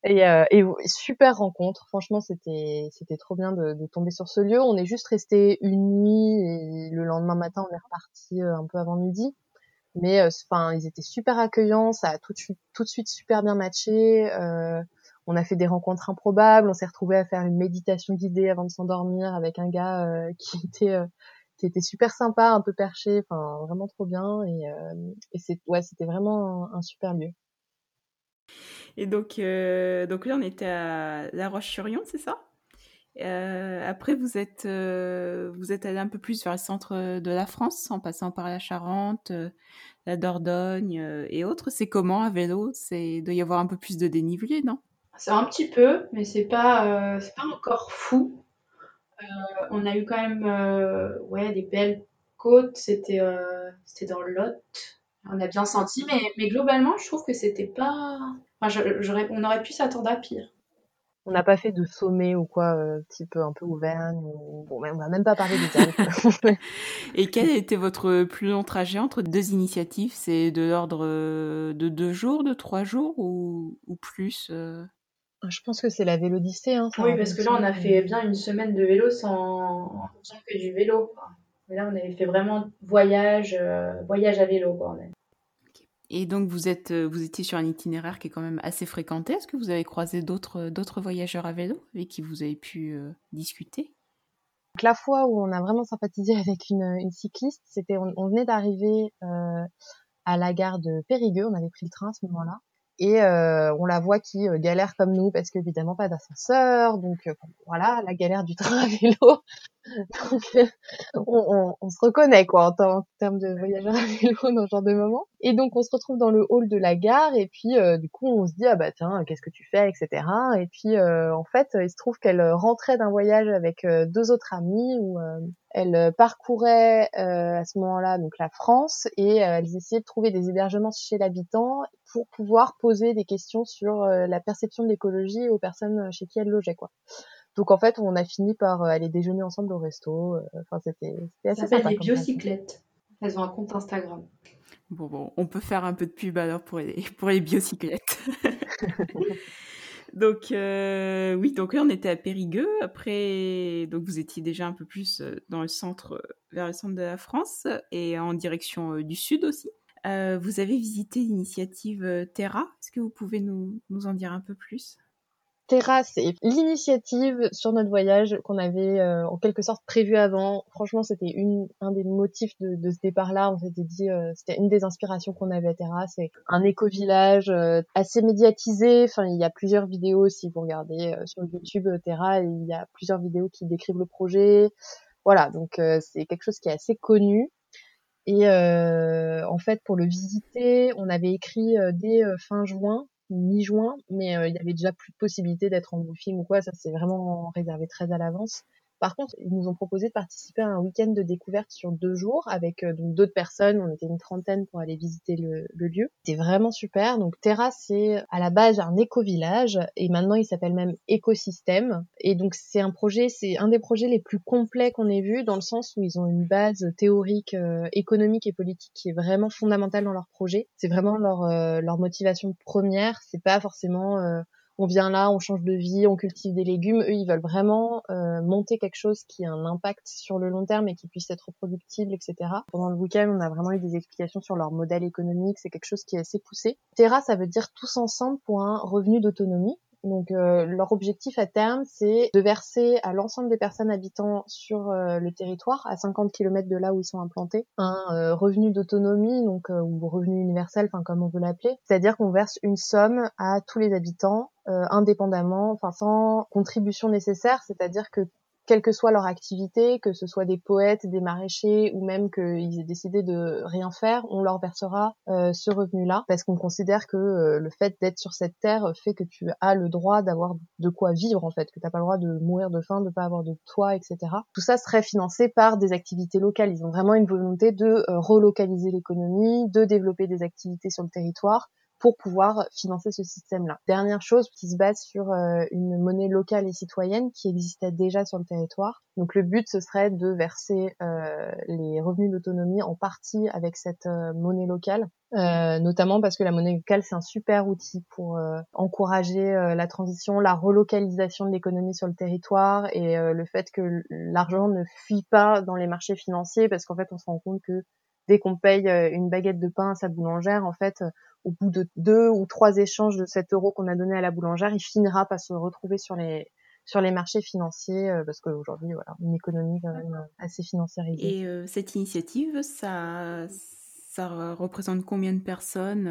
Et, et, super rencontre. Franchement, c'était c'était trop bien de, de, tomber sur ce lieu. On est juste resté une nuit et le lendemain matin, on est reparti un peu avant midi. Mais enfin, ils étaient super accueillants. Ça a tout de suite tout de suite super bien matché. Euh, on a fait des rencontres improbables. On s'est retrouvé à faire une méditation guidée avant de s'endormir avec un gars euh, qui était qui était super sympa, un peu perché, enfin vraiment trop bien et, euh, et c'est ouais, c'était vraiment un, un, super lieu. Et donc, euh, donc là, on était à La Roche-sur-Yon, c'est ça? Euh, Après, vous êtes, euh, vous êtes allé un peu plus vers le centre de la France, en passant par la Charente, la Dordogne et autres. C'est comment à vélo? C'est doit y avoir un peu plus de dénivelé, non? C'est un petit peu, mais c'est pas, c'est pas encore fou. On a eu quand même, ouais, des belles côtes. C'était, c'était dans le Lot. On a bien senti, mais, mais globalement, je trouve que c'était pas on aurait pu s'attendre à pire. On n'a pas fait de sommet ou quoi, euh, type un peu Auvergne. Ou... Bon, on va même pas parler des Alpes. Et quel a été votre plus long trajet entre deux initiatives? C'est de l'ordre de deux jours, de trois jours ou, plus euh? Je pense que c'est la Vélodyssée. Hein, oui, parce que là, on a fait bien une semaine de vélo sans, sans que du vélo. Mais là, on avait fait vraiment voyage, euh, voyage à vélo. Quoi, et donc vous êtes, euh, vous étiez sur un itinéraire qui est quand même assez fréquenté. Est-ce que vous avez croisé d'autres, euh, d'autres voyageurs à vélo avec qui vous avez pu euh, discuter? La fois où on a vraiment sympathisé avec une, une cycliste, c'était on, venait d'arriver à la gare de Périgueux. On avait pris le train à ce moment-là et euh, on la voit qui euh, galère comme nous parce qu'évidemment pas d'ascenseur. Donc euh, voilà la galère du train à vélo donc on, on, se reconnaît quoi en, en, termes de voyageurs à vélo dans ce genre de moment et donc on se retrouve dans le hall de la gare et puis du coup on se dit ah bah tiens qu'est-ce que tu fais etc et puis en fait il se trouve qu'elle rentrait d'un voyage avec deux autres amis où elle parcourait à ce moment-là donc la France et elles essayaient de trouver des hébergements chez l'habitant pour pouvoir poser des questions sur euh, la perception de l'écologie aux personnes euh, chez qui elles logeaient quoi. Donc en fait, on a fini par euh, aller déjeuner ensemble au resto. Enfin, c'était assez Ça des biocyclettes. Elles ont un compte Instagram. Bon, bon, on peut faire un peu de pub alors pour les, pour les biocyclettes. donc, oui, donc là, on était à Périgueux. Après, donc vous étiez déjà un peu plus dans le centre, vers le centre de la France et en direction du sud aussi. Euh, vous avez visité l'initiative euh, Terra. Est-ce que vous pouvez nous, nous, en dire un peu plus? Terra, c'est l'initiative sur notre voyage qu'on avait euh, en quelque sorte prévu avant. Franchement, c'était un des motifs de, de ce départ-là. On s'était dit, c'était une des inspirations qu'on avait à Terra. C'est un éco-village assez médiatisé. Enfin, il y a plusieurs vidéos si vous regardez sur YouTube Terra. Il y a plusieurs vidéos qui décrivent le projet. Voilà, donc c'est quelque chose qui est assez connu. Et euh, en fait, pour le visiter, on avait écrit euh, dès euh, fin juin, mi-juin, mais il y avait déjà plus de possibilité d'être en briefing ou quoi. Ça, c'est vraiment réservé très à l'avance. Par contre, ils nous ont proposé de participer à un week-end de découverte sur deux jours avec euh, d'autres personnes. On était une trentaine pour aller visiter le, lieu. C'était vraiment super. Donc Terra, c'est à la base un éco-village et maintenant il s'appelle même écosystème. Et donc c'est un projet, c'est un des projets les plus complets qu'on ait vu dans le sens où ils ont une base théorique, euh, économique et politique qui est vraiment fondamentale dans leur projet. C'est vraiment leur euh, leur motivation première. C'est pas forcément on vient là, on change de vie, on cultive des légumes. Eux, ils veulent vraiment euh, monter quelque chose qui a un impact sur le long terme et qui puisse être reproductible, etc. Pendant le week-end, on a vraiment eu des explications sur leur modèle économique. C'est quelque chose qui est assez poussé. Terra, ça veut dire tous ensemble pour un revenu d'autonomie. Donc euh, leur objectif à terme, c'est de verser à l'ensemble des personnes habitant sur euh, le territoire, à 50 km de là où ils sont implantés, un euh, revenu d'autonomie, donc ou revenu universel, enfin comme on veut l'appeler. C'est-à-dire qu'on verse une somme à tous les habitants indépendamment, enfin sans contribution nécessaire, c'est-à-dire que quelle que soit leur activité, que ce soit des poètes, des maraîchers ou même qu'ils aient décidé de rien faire, on leur versera euh, ce revenu-là parce qu'on considère que euh, le fait d'être sur cette terre fait que tu as le droit d'avoir de quoi vivre en fait, que tu n'as pas le droit de mourir de faim, de pas avoir de toit, etc. Tout ça serait financé par des activités locales. Ils ont vraiment une volonté de euh, relocaliser l'économie, de développer des activités sur le territoire pour pouvoir financer ce système-là. Dernière chose qui se base sur euh, une monnaie locale et citoyenne qui existait déjà sur le territoire. Donc le but ce serait de verser euh, les revenus d'autonomie en partie avec cette euh, monnaie locale, notamment parce que la monnaie locale c'est un super outil pour encourager la transition, la relocalisation de l'économie sur le territoire et le fait que l'argent ne fuit pas dans les marchés financiers parce qu'en fait on se rend compte que dès qu'on paye une baguette de pain à sa boulangère, en fait, au bout de deux ou trois échanges de 7 euros qu'on a donné à la boulangère, il finira par se retrouver sur les sur les marchés financiers euh, parce qu'aujourd'hui voilà une économie quand même assez financiarisée. Et euh, cette initiative, ça ça représente combien de personnes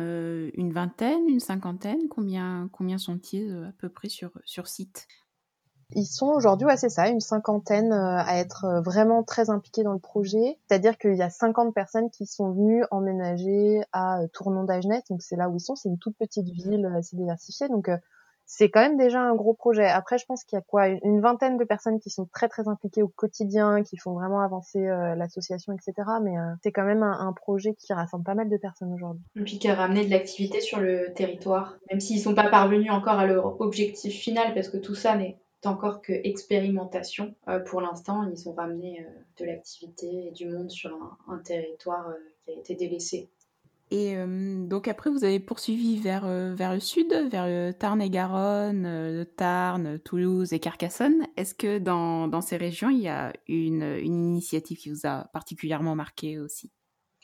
Une vingtaine, une cinquantaine? Combien, combien sont-ils à peu près sur, sur site? Ils sont aujourd'hui, ouais, c'est ça, une cinquantaine à être vraiment très impliqués dans le projet. C'est-à-dire qu'il y a 50 personnes qui sont venues emménager à Tournon d'Agenet, donc c'est là où ils sont. C'est une toute petite ville assez diversifiée, donc c'est quand même déjà un gros projet. Après, je pense qu'il y a quoi une vingtaine de personnes qui sont très très impliquées au quotidien, qui font vraiment avancer euh, l'association, etc. Mais euh, c'est quand même un, projet qui rassemble pas mal de personnes aujourd'hui. Et puis qui a ramené de l'activité sur le territoire, même s'ils sont pas parvenus encore à leur objectif final, parce que tout ça n'est encore que expérimentation. Euh, pour l'instant, ils ont ramené de l'activité et du monde sur un territoire qui a été délaissé. Et euh, donc après, vous avez poursuivi vers, euh, vers le sud, vers le Tarn et Garonne, euh, le Tarn, Toulouse et Carcassonne. Est-ce que dans, dans, ces régions, il y a une, une initiative qui vous a particulièrement marqué aussi?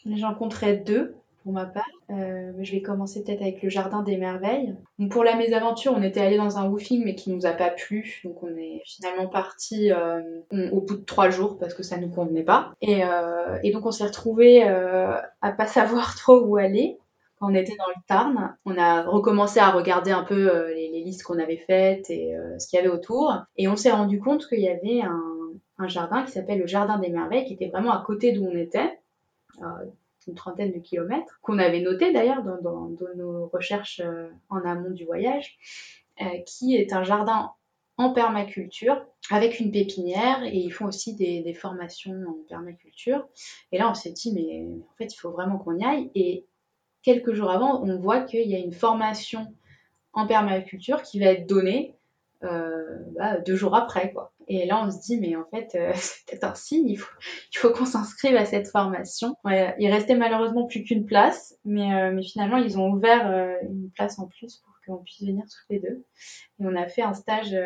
J'en compterai deux pour ma part. Euh, je vais commencer peut-être avec le Jardin des Merveilles. pour la mésaventure, on était allé dans un woofing mais qui nous a pas plu. Donc on est finalement parti euh, au bout de trois jours parce que ça nous convenait pas. Et, euh, donc on s'est retrouvé à pas savoir trop où aller. Quand on était dans le Tarn, on a recommencé à regarder un peu les, listes qu'on avait faites et ce qu'il y avait autour. Et on s'est rendu compte qu'il y avait un jardin qui s'appelle le Jardin des Merveilles qui était vraiment à côté d'où on était une trentaine de kilomètres, qu'on avait noté d'ailleurs dans, nos recherches euh, en amont du voyage, euh, qui est un jardin en permaculture avec une pépinière et ils font aussi des, formations en permaculture. Et là, on s'est dit, mais en fait, il faut vraiment qu'on y aille. Et quelques jours avant, on voit qu'il y a une formation en permaculture qui va être donnée euh, bah, deux jours après. Et là, on se dit, mais en fait, euh, c'est peut-être un signe, il faut, il faut qu'on s'inscrive à cette formation. il restait malheureusement plus qu'une place, mais, euh, finalement, ils ont ouvert euh, une place en plus pour qu'on puisse venir toutes les deux. Et on a fait un stage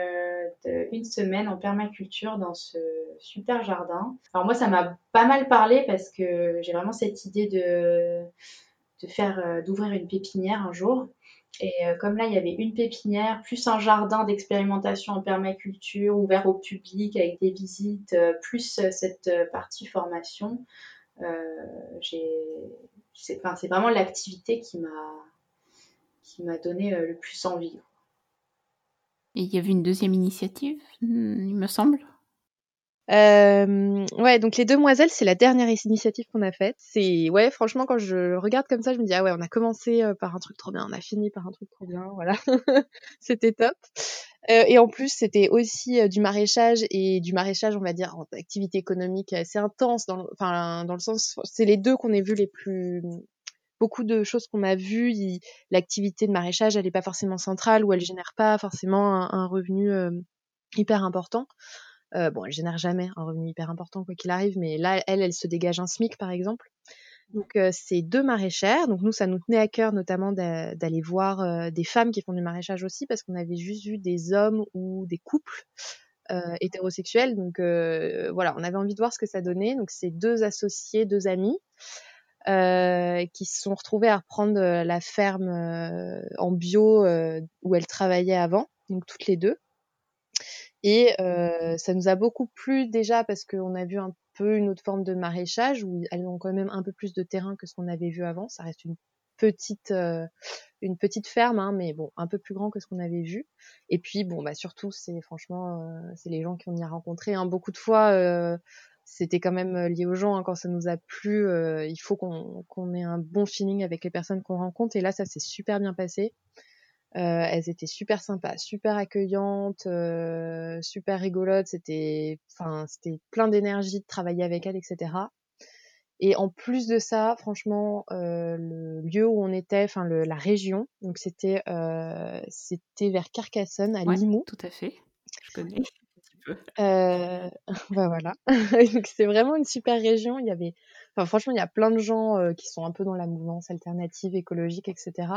d'une semaine en permaculture dans ce super jardin. Alors moi, ça m'a pas mal parlé parce que j'ai vraiment cette idée de faire, d'ouvrir une pépinière un jour. Et euh, comme là, il y avait une pépinière, plus un jardin d'expérimentation en permaculture ouvert au public avec des visites, euh, plus euh, cette partie formation, c'est vraiment l'activité qui m'a donné le plus envie. Et il y avait une deuxième initiative, il me semble euh, ouais, donc les demoiselles, c'est la dernière initiative qu'on a faite. C'est ouais, franchement, quand je regarde comme ça, je me dis ah ouais, on a commencé euh, par un truc trop bien, on a fini par un truc trop bien, voilà, c'était top. Euh, et en plus, c'était aussi euh, du maraîchage et du maraîchage, on va dire, en activité économique assez intense, dans, enfin dans le sens, c'est les deux qu'on ait vu les plus beaucoup de choses qu'on a vues. L'activité de maraîchage, elle n'est pas forcément centrale ou elle génère pas forcément un, un revenu euh, hyper important. Euh, bon, elle génère jamais un revenu hyper important quoi qu'il arrive, mais là, elle, elle se dégage un SMIC par exemple. Donc euh, c'est deux maraîchères. Donc nous, ça nous tenait à cœur notamment d'aller voir euh, des femmes qui font du maraîchage aussi, parce qu'on avait juste vu des hommes ou des couples euh, hétérosexuels. Donc voilà, on avait envie de voir ce que ça donnait. Donc c'est deux associés, deux amis. qui se sont retrouvés à reprendre la ferme en bio où elles travaillaient avant, donc toutes les deux. Et euh, ça nous a beaucoup plu déjà parce qu'on a vu un peu une autre forme de maraîchage où elles ont quand même un peu plus de terrain que ce qu'on avait vu avant. Ça reste une petite euh, une petite ferme, hein, mais bon, un peu plus grand que ce qu'on avait vu. Et puis bon, bah surtout, c'est franchement, euh, c'est les gens qu'on y a rencontrés. Hein. Beaucoup de fois, euh, c'était quand même lié aux gens. Hein, quand ça nous a plu, il faut qu'on qu'on ait un bon feeling avec les personnes qu'on rencontre. Et là, ça s'est super bien passé. Euh, elles étaient super sympas, super accueillantes, euh, super rigolotes. C'était, enfin, c'était plein d'énergie de travailler avec elles, etc. Et en plus de ça, franchement, euh, le lieu où on était, enfin la région, donc c'était euh, c'était vers Carcassonne, à ouais, Limoux. Tout à fait, je connais. Euh, bah voilà. donc c'est vraiment une super région. Il y avait, enfin franchement, il y a plein de gens euh, qui sont un peu dans la mouvance alternative, écologique, etc.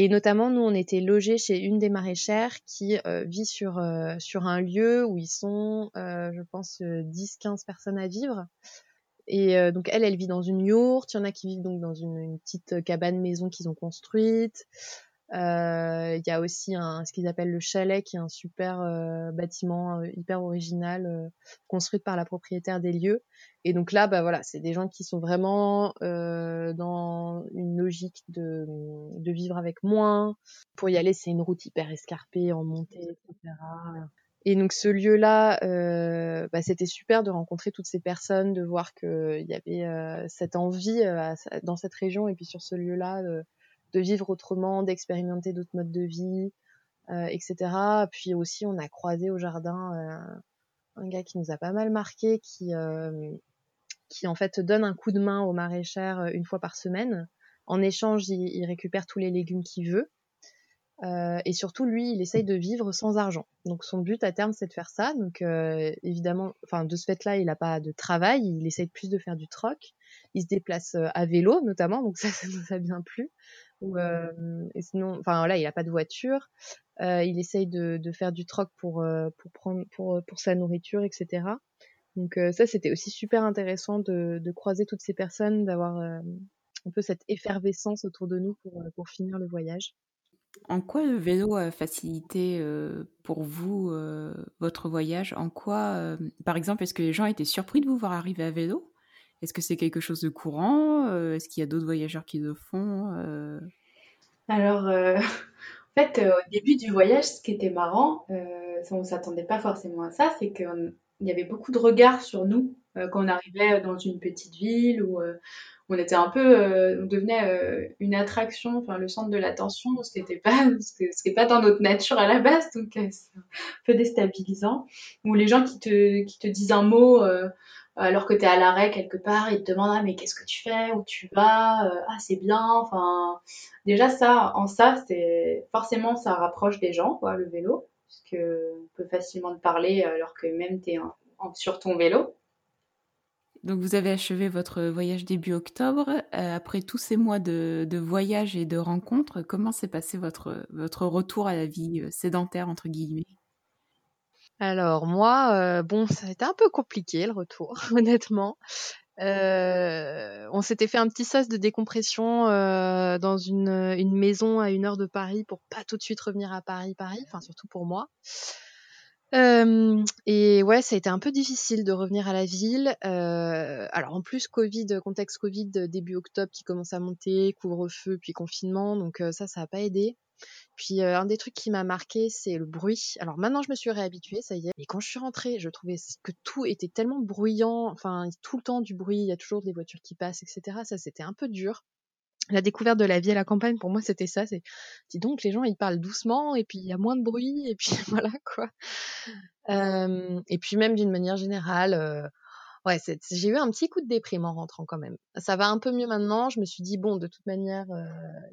Et notamment, nous, on était logés chez une des maraîchères qui euh, vit sur, euh, sur un lieu où ils sont, euh, je pense, 10-15 personnes à vivre. Et donc, elle, elle vit dans une yourte. Il y en a qui vivent donc dans une, une petite cabane maison qu'ils ont construite. Euh, il y a aussi un, ce qu'ils appellent le chalet, qui est un super euh, bâtiment euh, hyper original construit par la propriétaire des lieux. Et donc là, bah voilà, c'est des gens qui sont vraiment dans une logique de, de vivre avec moins. Pour y aller, c'est une route hyper escarpée en montée, etc. Et donc ce lieu-là, euh, bah, c'était super de rencontrer toutes ces personnes, de voir qu'il y avait euh, cette envie euh, dans cette région et puis sur ce lieu-là de vivre autrement, d'expérimenter d'autres modes de vie, etc. Puis aussi, on a croisé au jardin un gars qui nous a pas mal marqué, qui qui en fait donne un coup de main aux maraîchères une fois par semaine. En échange, il, il récupère tous les légumes qu'il veut. Euh, et surtout, lui, il essaye de vivre sans argent. Donc, son but à terme, c'est de faire ça. Donc, euh, évidemment, enfin, de ce fait-là, il n'a pas de travail. Il essaye plus de faire du troc. Il se déplace euh, à vélo, notamment. Donc, ça, ça nous a bien plu. Ou, et sinon, enfin, là, il n'a pas de voiture. il essaye de, faire du troc pour pour prendre pour pour sa nourriture, etc. Donc, ça, c'était aussi super intéressant de, croiser toutes ces personnes, d'avoir un peu cette effervescence autour de nous pour pour finir le voyage. En quoi le vélo a facilité euh, pour vous euh, votre voyage? En quoi, euh, par exemple, est-ce que les gens étaient surpris de vous voir arriver à vélo? Est-ce que c'est quelque chose de courant Est-ce qu'il y a d'autres voyageurs qui le font Alors, en fait, au début du voyage, ce qui était marrant, on ne s'attendait pas forcément à ça, c'est qu'il y avait beaucoup de regards sur nous quand on arrivait dans une petite ville ou on était un peu, euh, on devenait euh, une attraction, enfin le centre de l'attention, ce qui n'était pas, ce qui pas dans notre nature à la base, donc euh, c'est un peu déstabilisant. Ou les gens qui te, qui te disent un mot alors que tu es à l'arrêt quelque part, ils te demandent ah, mais qu'est-ce que tu fais, où tu vas, ah c'est bien, enfin déjà ça, en ça c'est forcément ça rapproche des gens quoi, le vélo, parce que on peut facilement te parler alors que même tu es sur ton vélo. Donc vous avez achevé votre voyage début octobre. Euh, après tous ces mois de, voyage et de rencontres, comment s'est passé votre, votre retour à la vie euh, sédentaire, entre guillemets? Alors moi, euh, bon, ça a été un peu compliqué le retour, honnêtement. on s'était fait un petit sas de décompression dans une, maison à une heure de Paris pour pas tout de suite revenir à Paris, Paris, enfin surtout pour moi. Euh, et ouais, ça a été un peu difficile de revenir à la ville. Euh, alors en plus Covid, contexte Covid début octobre qui commence à monter, couvre-feu puis confinement, donc ça, ça a pas aidé. Puis un des trucs qui m'a marqué, c'est le bruit. Alors maintenant, je me suis réhabituée, ça y est. Mais quand je suis rentrée, je trouvais que tout était tellement bruyant, enfin tout le temps du bruit, il y a toujours des voitures qui passent, etc. Ça, c'était un peu dur la découverte de la vie à la campagne, pour moi, c'était ça. C'est, dis donc, les gens, ils parlent doucement, et puis il y a moins de bruit, et puis voilà, quoi. Euh, et puis même d'une manière générale, euh, ouais, j'ai eu un petit coup de déprime en rentrant quand même. Ça va un peu mieux maintenant. Je me suis dit, bon, de toute manière, euh,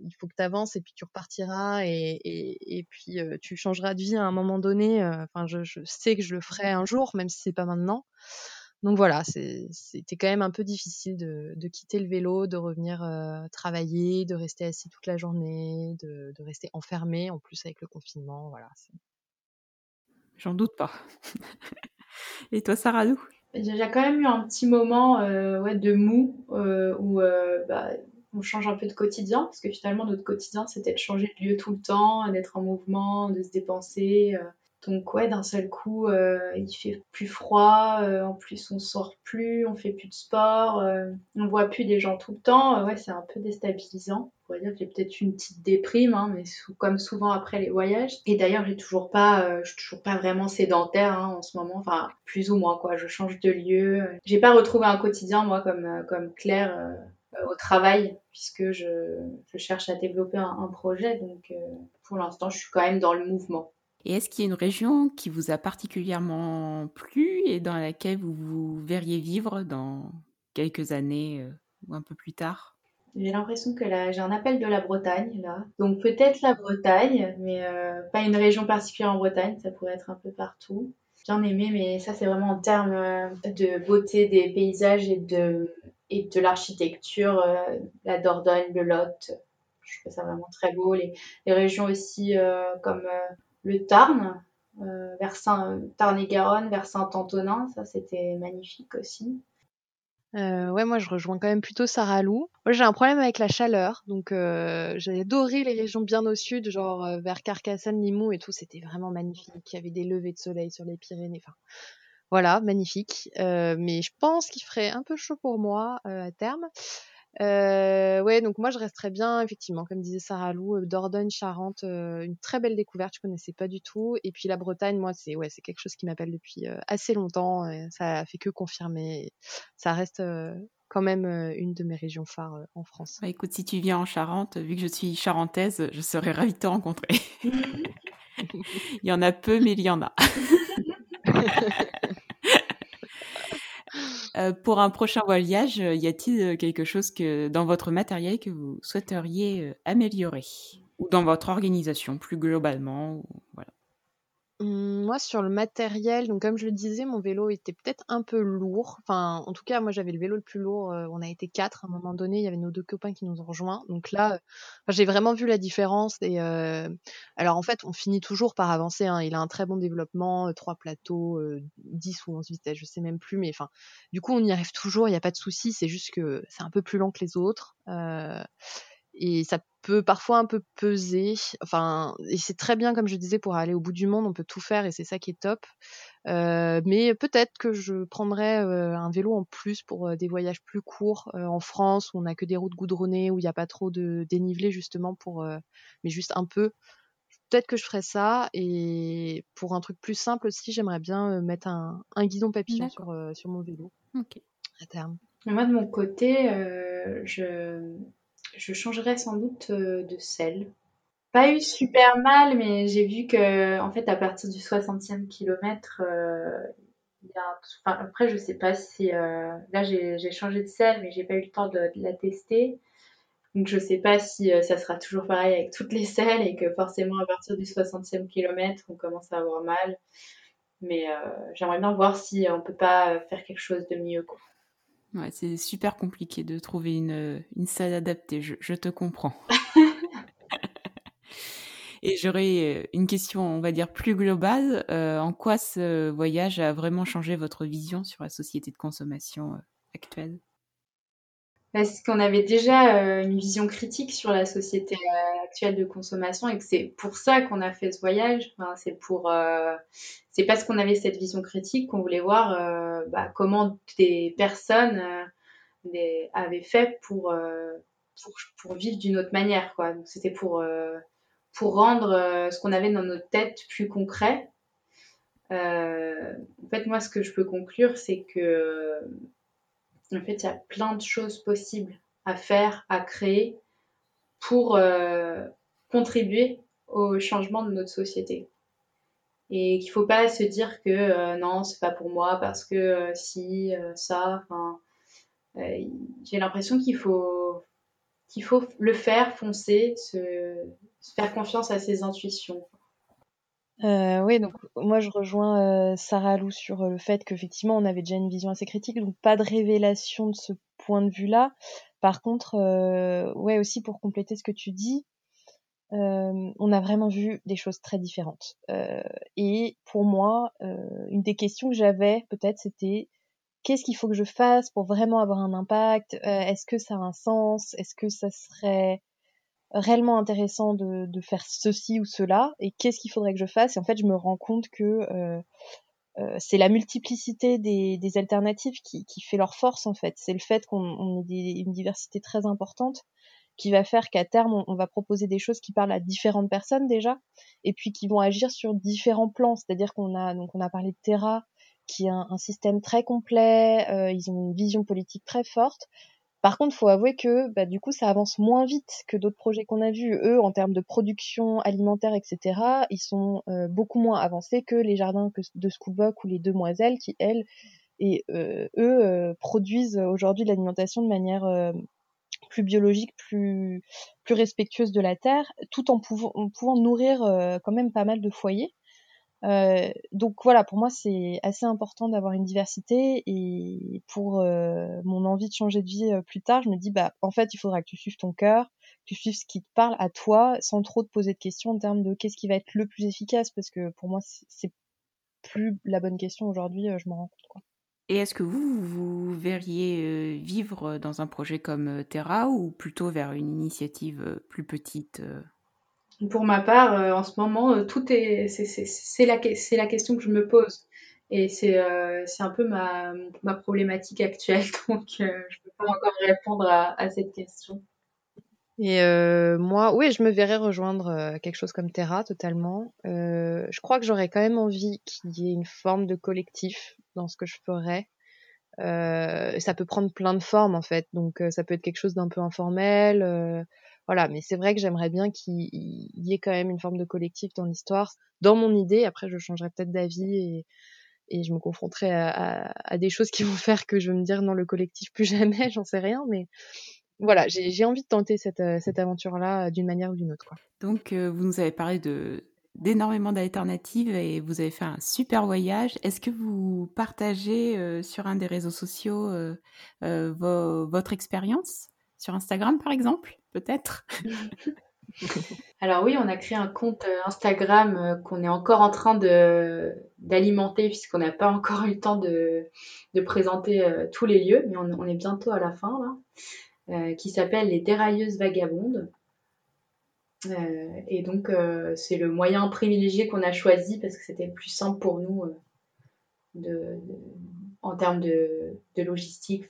il faut que tu avances, et puis tu repartiras, et, puis tu changeras de vie à un moment donné. Enfin, je, sais que je le ferai un jour, même si c'est pas maintenant. Donc voilà, c'était quand même un peu difficile de, quitter le vélo, de revenir euh, travailler, de rester assis toute la journée, de, rester enfermé, en plus avec le confinement. Voilà. J'en doute pas. Et toi, Sarah Lou J'ai quand même eu un petit moment euh, ouais, de mou euh, où bah, on change un peu de quotidien, parce que finalement, notre quotidien, c'était de changer de lieu tout le temps, d'être en mouvement, de se dépenser. Donc ouais, d'un seul coup, euh, il fait plus froid, euh, en plus on sort plus, on fait plus de sport, euh, on voit plus des gens tout le temps. ouais, c'est un peu déstabilisant. On pourrait dire que j'ai peut-être une petite déprime, hein, mais comme souvent après les voyages. Et d'ailleurs, j'ai toujours pas, je suis toujours pas vraiment sédentaire hein, en ce moment, enfin plus ou moins quoi. Je change de lieu. J'ai pas retrouvé un quotidien moi comme comme Claire au travail puisque je, cherche à développer un projet. Donc pour l'instant, je suis quand même dans le mouvement. Et est-ce qu'il y a une région qui vous a particulièrement plu et dans laquelle vous vous verriez vivre dans quelques années euh, ou un peu plus tard? J'ai l'impression que là, j'ai un appel de la Bretagne là. Donc peut-être la Bretagne, mais euh, pas une région particulière en Bretagne, ça pourrait être un peu partout. Bien aimé, mais ça c'est vraiment en termes euh, de beauté des paysages et de, et de l'architecture, la Dordogne, le Lot. Je trouve ça vraiment très beau. Les, les régions aussi comme le Tarn, euh, vers Saint, Tarn et Garonne, vers Saint-Antonin, ça c'était magnifique aussi. Euh, ouais, moi je rejoins quand même plutôt Sarah Lou. Moi j'ai un problème avec la chaleur, donc euh, j'ai adoré les régions bien au sud, genre euh, vers Carcassonne, Limoux et tout, c'était vraiment magnifique. Il y avait des levées de soleil sur les Pyrénées, enfin voilà, magnifique. Euh, mais je pense qu'il ferait un peu chaud pour moi euh, à terme. Euh, ouais, donc moi je resterais bien, effectivement, comme disait Sarah Lou, euh, Dordogne, Charente, euh, une très belle découverte, je connaissais pas du tout. Et puis la Bretagne, moi, c'est ouais, c'est quelque chose qui m'appelle depuis euh, assez longtemps. Et ça a fait que confirmer. Ça reste quand même une de mes régions phares en France. Bah, écoute, si tu viens en Charente, vu que je suis charentaise, je serais ravie de te rencontrer. il y en a peu, mais il y en a. Euh, pour un prochain voyage, euh, y a-t-il euh, quelque chose dans votre matériel que vous souhaiteriez améliorer? Ou dans votre organisation plus globalement. Hum, Moi, sur le matériel, donc comme je le disais, mon vélo était peut-être un peu lourd. Enfin, en tout cas, moi, j'avais le vélo le plus lourd. euh, on a été quatre à un moment donné. Il y avait nos deux copains qui nous ont rejoints. Donc là, euh, j'ai vraiment vu la différence. Et euh, alors, en fait, on finit toujours par avancer. hein. Il a un très bon développement, trois plateaux, euh, 10 ou 11 vitesses, je sais même plus. Mais enfin, du coup, on y arrive toujours. Il n'y a pas de souci. C'est juste que c'est un peu plus lent que les autres. Et ça peut parfois un peu peser. Enfin, et c'est très bien, comme je disais, pour aller au bout du monde, on peut tout faire et c'est ça qui est top. Euh, mais peut-être que je prendrais euh, un vélo en plus pour euh, des voyages plus courts euh, en France où on n'a que des routes goudronnées, où il n'y a pas trop de dénivelé justement pour, euh, mais juste un peu. Peut-être que je ferais ça et pour un truc plus simple aussi, j'aimerais bien euh, mettre un, un guidon papillon sur, euh, sur mon vélo Ok. à terme. Moi, de mon côté, euh, je, je changerais sans doute euh, de selle. Pas eu super mal, mais j'ai vu que, en fait, à partir du 60e kilomètre, euh, après, je sais pas si. euh, là, j'ai changé de selle, mais j'ai pas eu le temps de, la tester. Donc, je sais pas si ça sera toujours pareil avec toutes les selles et que forcément, à partir du 60e kilomètre, on commence à avoir mal. Mais j'aimerais bien voir si on peut pas faire quelque chose de mieux, quoi. Ouais, c'est super compliqué de trouver une, une salle adaptée, je, je te comprends. Et j'aurais euh, une question, on va dire, plus globale. Euh, en quoi ce voyage a vraiment changé votre vision sur la société de consommation euh, actuelle? Parce qu'on avait déjà euh, une vision critique sur la société euh, actuelle de consommation et que c'est pour ça qu'on a fait ce voyage. C'est pour, euh, c'est parce qu'on avait cette vision critique qu'on voulait voir bah, comment des personnes avaient fait pour, pour, vivre d'une autre manière. Donc c'était pour, pour rendre ce qu'on avait dans notre tête plus concret. En fait, moi, ce que je peux conclure, c'est que en fait, il y a plein de choses possibles à faire, à créer pour euh, contribuer au changement de notre société. Et qu'il ne faut pas se dire que euh, non, c'est pas pour moi parce que euh, si, euh, ça. Enfin, j'ai l'impression qu'il faut, faut le faire, foncer, se faire confiance à ses intuitions. Euh, oui, donc moi je rejoins euh, Sarah Lou sur euh, le fait qu'effectivement on avait déjà une vision assez critique, donc pas de révélation de ce point de vue-là. Par contre, euh, ouais aussi pour compléter ce que tu dis, on a vraiment vu des choses très différentes. Et pour moi, une des questions que j'avais peut-être c'était qu'est-ce qu'il faut que je fasse pour vraiment avoir un impact? Est-ce que ça a un sens? Est-ce que ça serait réellement intéressant de, faire ceci ou cela et qu'est-ce qu'il faudrait que je fasse et en fait je me rends compte que euh, euh, c'est la multiplicité des, alternatives qui, fait leur force en fait. C'est le fait qu'on on ait une diversité très importante qui va faire qu'à terme on, va proposer des choses qui parlent à différentes personnes déjà et puis qui vont agir sur différents plans. C'est-à-dire qu'on a donc on a parlé de Terra qui est un, un système très complet euh, ils ont une vision politique très forte par contre, faut avouer que bah, du coup, ça avance moins vite que d'autres projets qu'on a vus. Eux, en termes de production alimentaire, etc., ils sont euh, beaucoup moins avancés que les jardins de Schoolbook ou les Demoiselles, qui elles, et euh, eux euh, produisent aujourd'hui de l'alimentation de manière plus biologique, plus respectueuse de la terre, tout en, pouvant nourrir quand même pas mal de foyers. Euh, donc voilà, pour moi c'est assez important d'avoir une diversité et pour euh, mon envie de changer de vie euh, plus tard, je me dis bah en fait il faudra que tu suives ton cœur, que tu suives ce qui te parle à toi, sans trop te poser de questions en termes de qu'est-ce qui va être le plus efficace, parce que pour moi c'est- plus la bonne question aujourd'hui, je m'en rends compte quoi. Et est-ce que vous, vous verriez vivre dans un projet comme Terra ou plutôt vers une initiative plus petite Pour ma part, en ce moment, tout est, c'est la, la question que je me pose. Et c'est un peu ma, ma, problématique actuelle, donc je ne peux pas encore répondre à, à cette question. Et euh, moi, oui, je me verrais rejoindre euh, quelque chose comme Terra totalement. Euh, je crois que j'aurais quand même envie qu'il y ait une forme de collectif dans ce que je ferais. Euh, ça peut prendre plein de formes en fait, donc ça peut être quelque chose d'un peu informel. Voilà, mais c'est vrai que j'aimerais bien qu'il y ait quand même une forme de collectif dans l'histoire, dans mon idée. Après, je changerai peut-être d'avis et, je me confronterai à, des choses qui vont faire que je vais me dire non, le collectif plus jamais, j'en sais rien, mais voilà, j'ai envie de tenter cette, euh, aventure-là euh, d'une manière ou d'une autre. Donc, euh, vous nous avez parlé d'énormément d'alternatives et vous avez fait un super voyage. Est-ce que vous partagez sur un des réseaux sociaux votre expérience? Sur Instagram, par exemple, peut-être? Alors oui, on a créé un compte Instagram qu'on est encore en train d'alimenter puisqu'on n'a pas encore eu le temps de, présenter tous les lieux, mais on, est bientôt à la fin. Euh, qui s'appelle Les Dérailleuses Vagabondes. Euh, et donc, euh, c'est le moyen privilégié qu'on a choisi parce que c'était plus simple pour nous de, en termes de, logistique.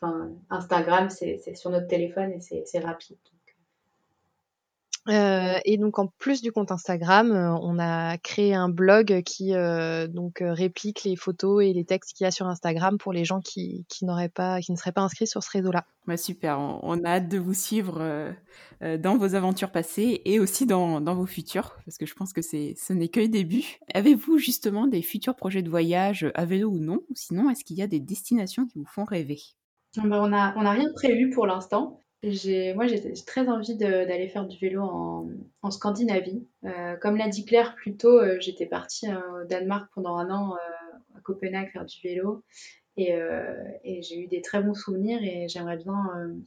Instagram, c'est sur notre téléphone et c'est rapide. Euh, et donc en plus du compte Instagram, euh, on a créé un blog qui euh, donc réplique les photos et les textes qu'il y a sur Instagram pour les gens qui, qui n'auraient pas, qui ne seraient pas inscrits sur ce réseau-là. Bah super, on, a hâte de vous suivre dans vos aventures passées et aussi dans, dans vos futurs, parce que je pense que c'est ce n'est que le début. Avez-vous justement des futurs projets de voyage à vélo ou non? Ou sinon, est-ce qu'il y a des destinations qui vous font rêver? Bah, on n'a on a rien prévu pour l'instant moi, j'ai très envie d'aller faire du vélo en, Scandinavie. Euh, comme l'a dit Claire plus tôt, euh, j'étais partie euh, au Danemark pendant un an à Copenhague faire du vélo. Et, j'ai eu des très bons souvenirs et j'aimerais bien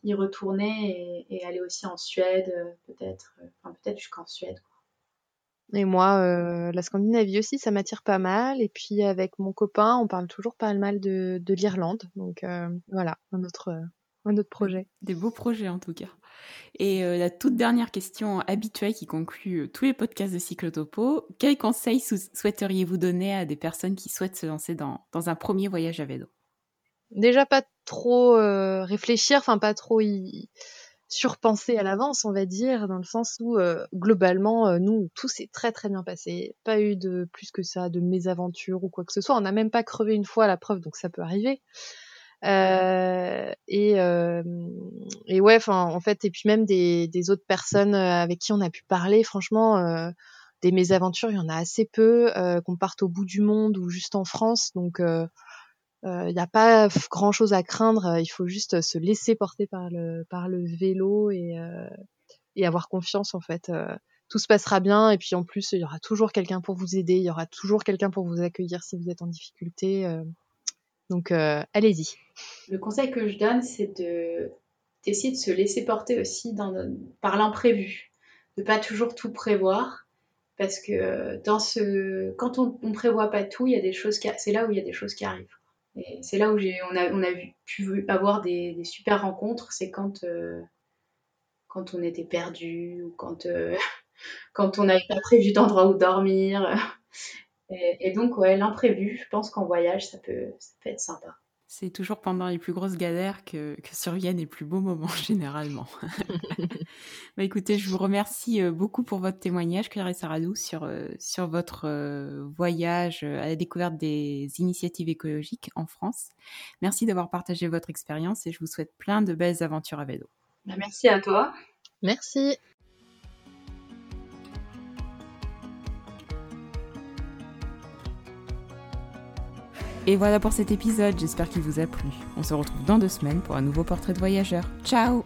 y retourner et, aller aussi en Suède, peut-être. Enfin, peut-être jusqu'en Suède. Et moi, la Scandinavie aussi, ça m'attire pas mal. Et puis avec mon copain, on parle toujours pas mal de, de l'Irlande. Donc voilà, un autre, un autre projet. Des beaux projets en tout cas. Et euh, la toute dernière question habituelle qui conclut euh, tous les podcasts de Cyclotopo, quels conseils souhaiteriez-vous donner à des personnes qui souhaitent se lancer dans, dans un premier voyage à vélo? Déjà pas trop euh, réfléchir, enfin pas trop y surpenser à l'avance, on va dire, dans le sens où globalement, nous, tout s'est très très bien passé. Pas eu de plus que ça, de mésaventures ou quoi que ce soit. On n'a même pas crevé une fois à la preuve, donc ça peut arriver. Euh, et, euh, et ouais, en fait, et puis même des, des, autres personnes euh, avec qui on a pu parler, franchement, euh, des mésaventures, il y en a assez peu, euh, qu'on parte au bout du monde ou juste en France, donc il n'y a pas grand chose à craindre. Il faut juste se laisser porter par le par le vélo et et avoir confiance en fait. tout se passera bien et puis en plus il y aura toujours quelqu'un pour vous aider, il y aura toujours quelqu'un pour vous accueillir si vous êtes en difficulté. Donc, euh, allez-y. Le conseil que je donne, c'est de d'essayer de se laisser porter aussi dans, par l'imprévu, de pas toujours tout prévoir, parce que ce, quand on, ne prévoit pas tout, il y a des choses c'est là où il y a des choses qui arrivent. Et c'est là où on a, pu avoir des, super rencontres, c'est quand, euh, quand on était perdu ou quand, euh, quand on n'avait pas prévu d'endroit où dormir. Et, donc, ouais, l'imprévu, je pense qu'en voyage, ça peut, ça peut être sympa. C'est toujours pendant les plus grosses galères que, que surviennent les plus beaux moments, généralement. bah, écoutez, je vous remercie euh, beaucoup pour votre témoignage, Claire et Saradou, sur, euh, sur votre euh, voyage à la découverte des initiatives écologiques en France. Merci d'avoir partagé votre expérience et je vous souhaite plein de belles aventures à vélo. Bah, merci à toi. Merci. Et voilà pour cet épisode, j'espère qu'il vous a plu. On se retrouve dans deux semaines pour un nouveau portrait de voyageur. Ciao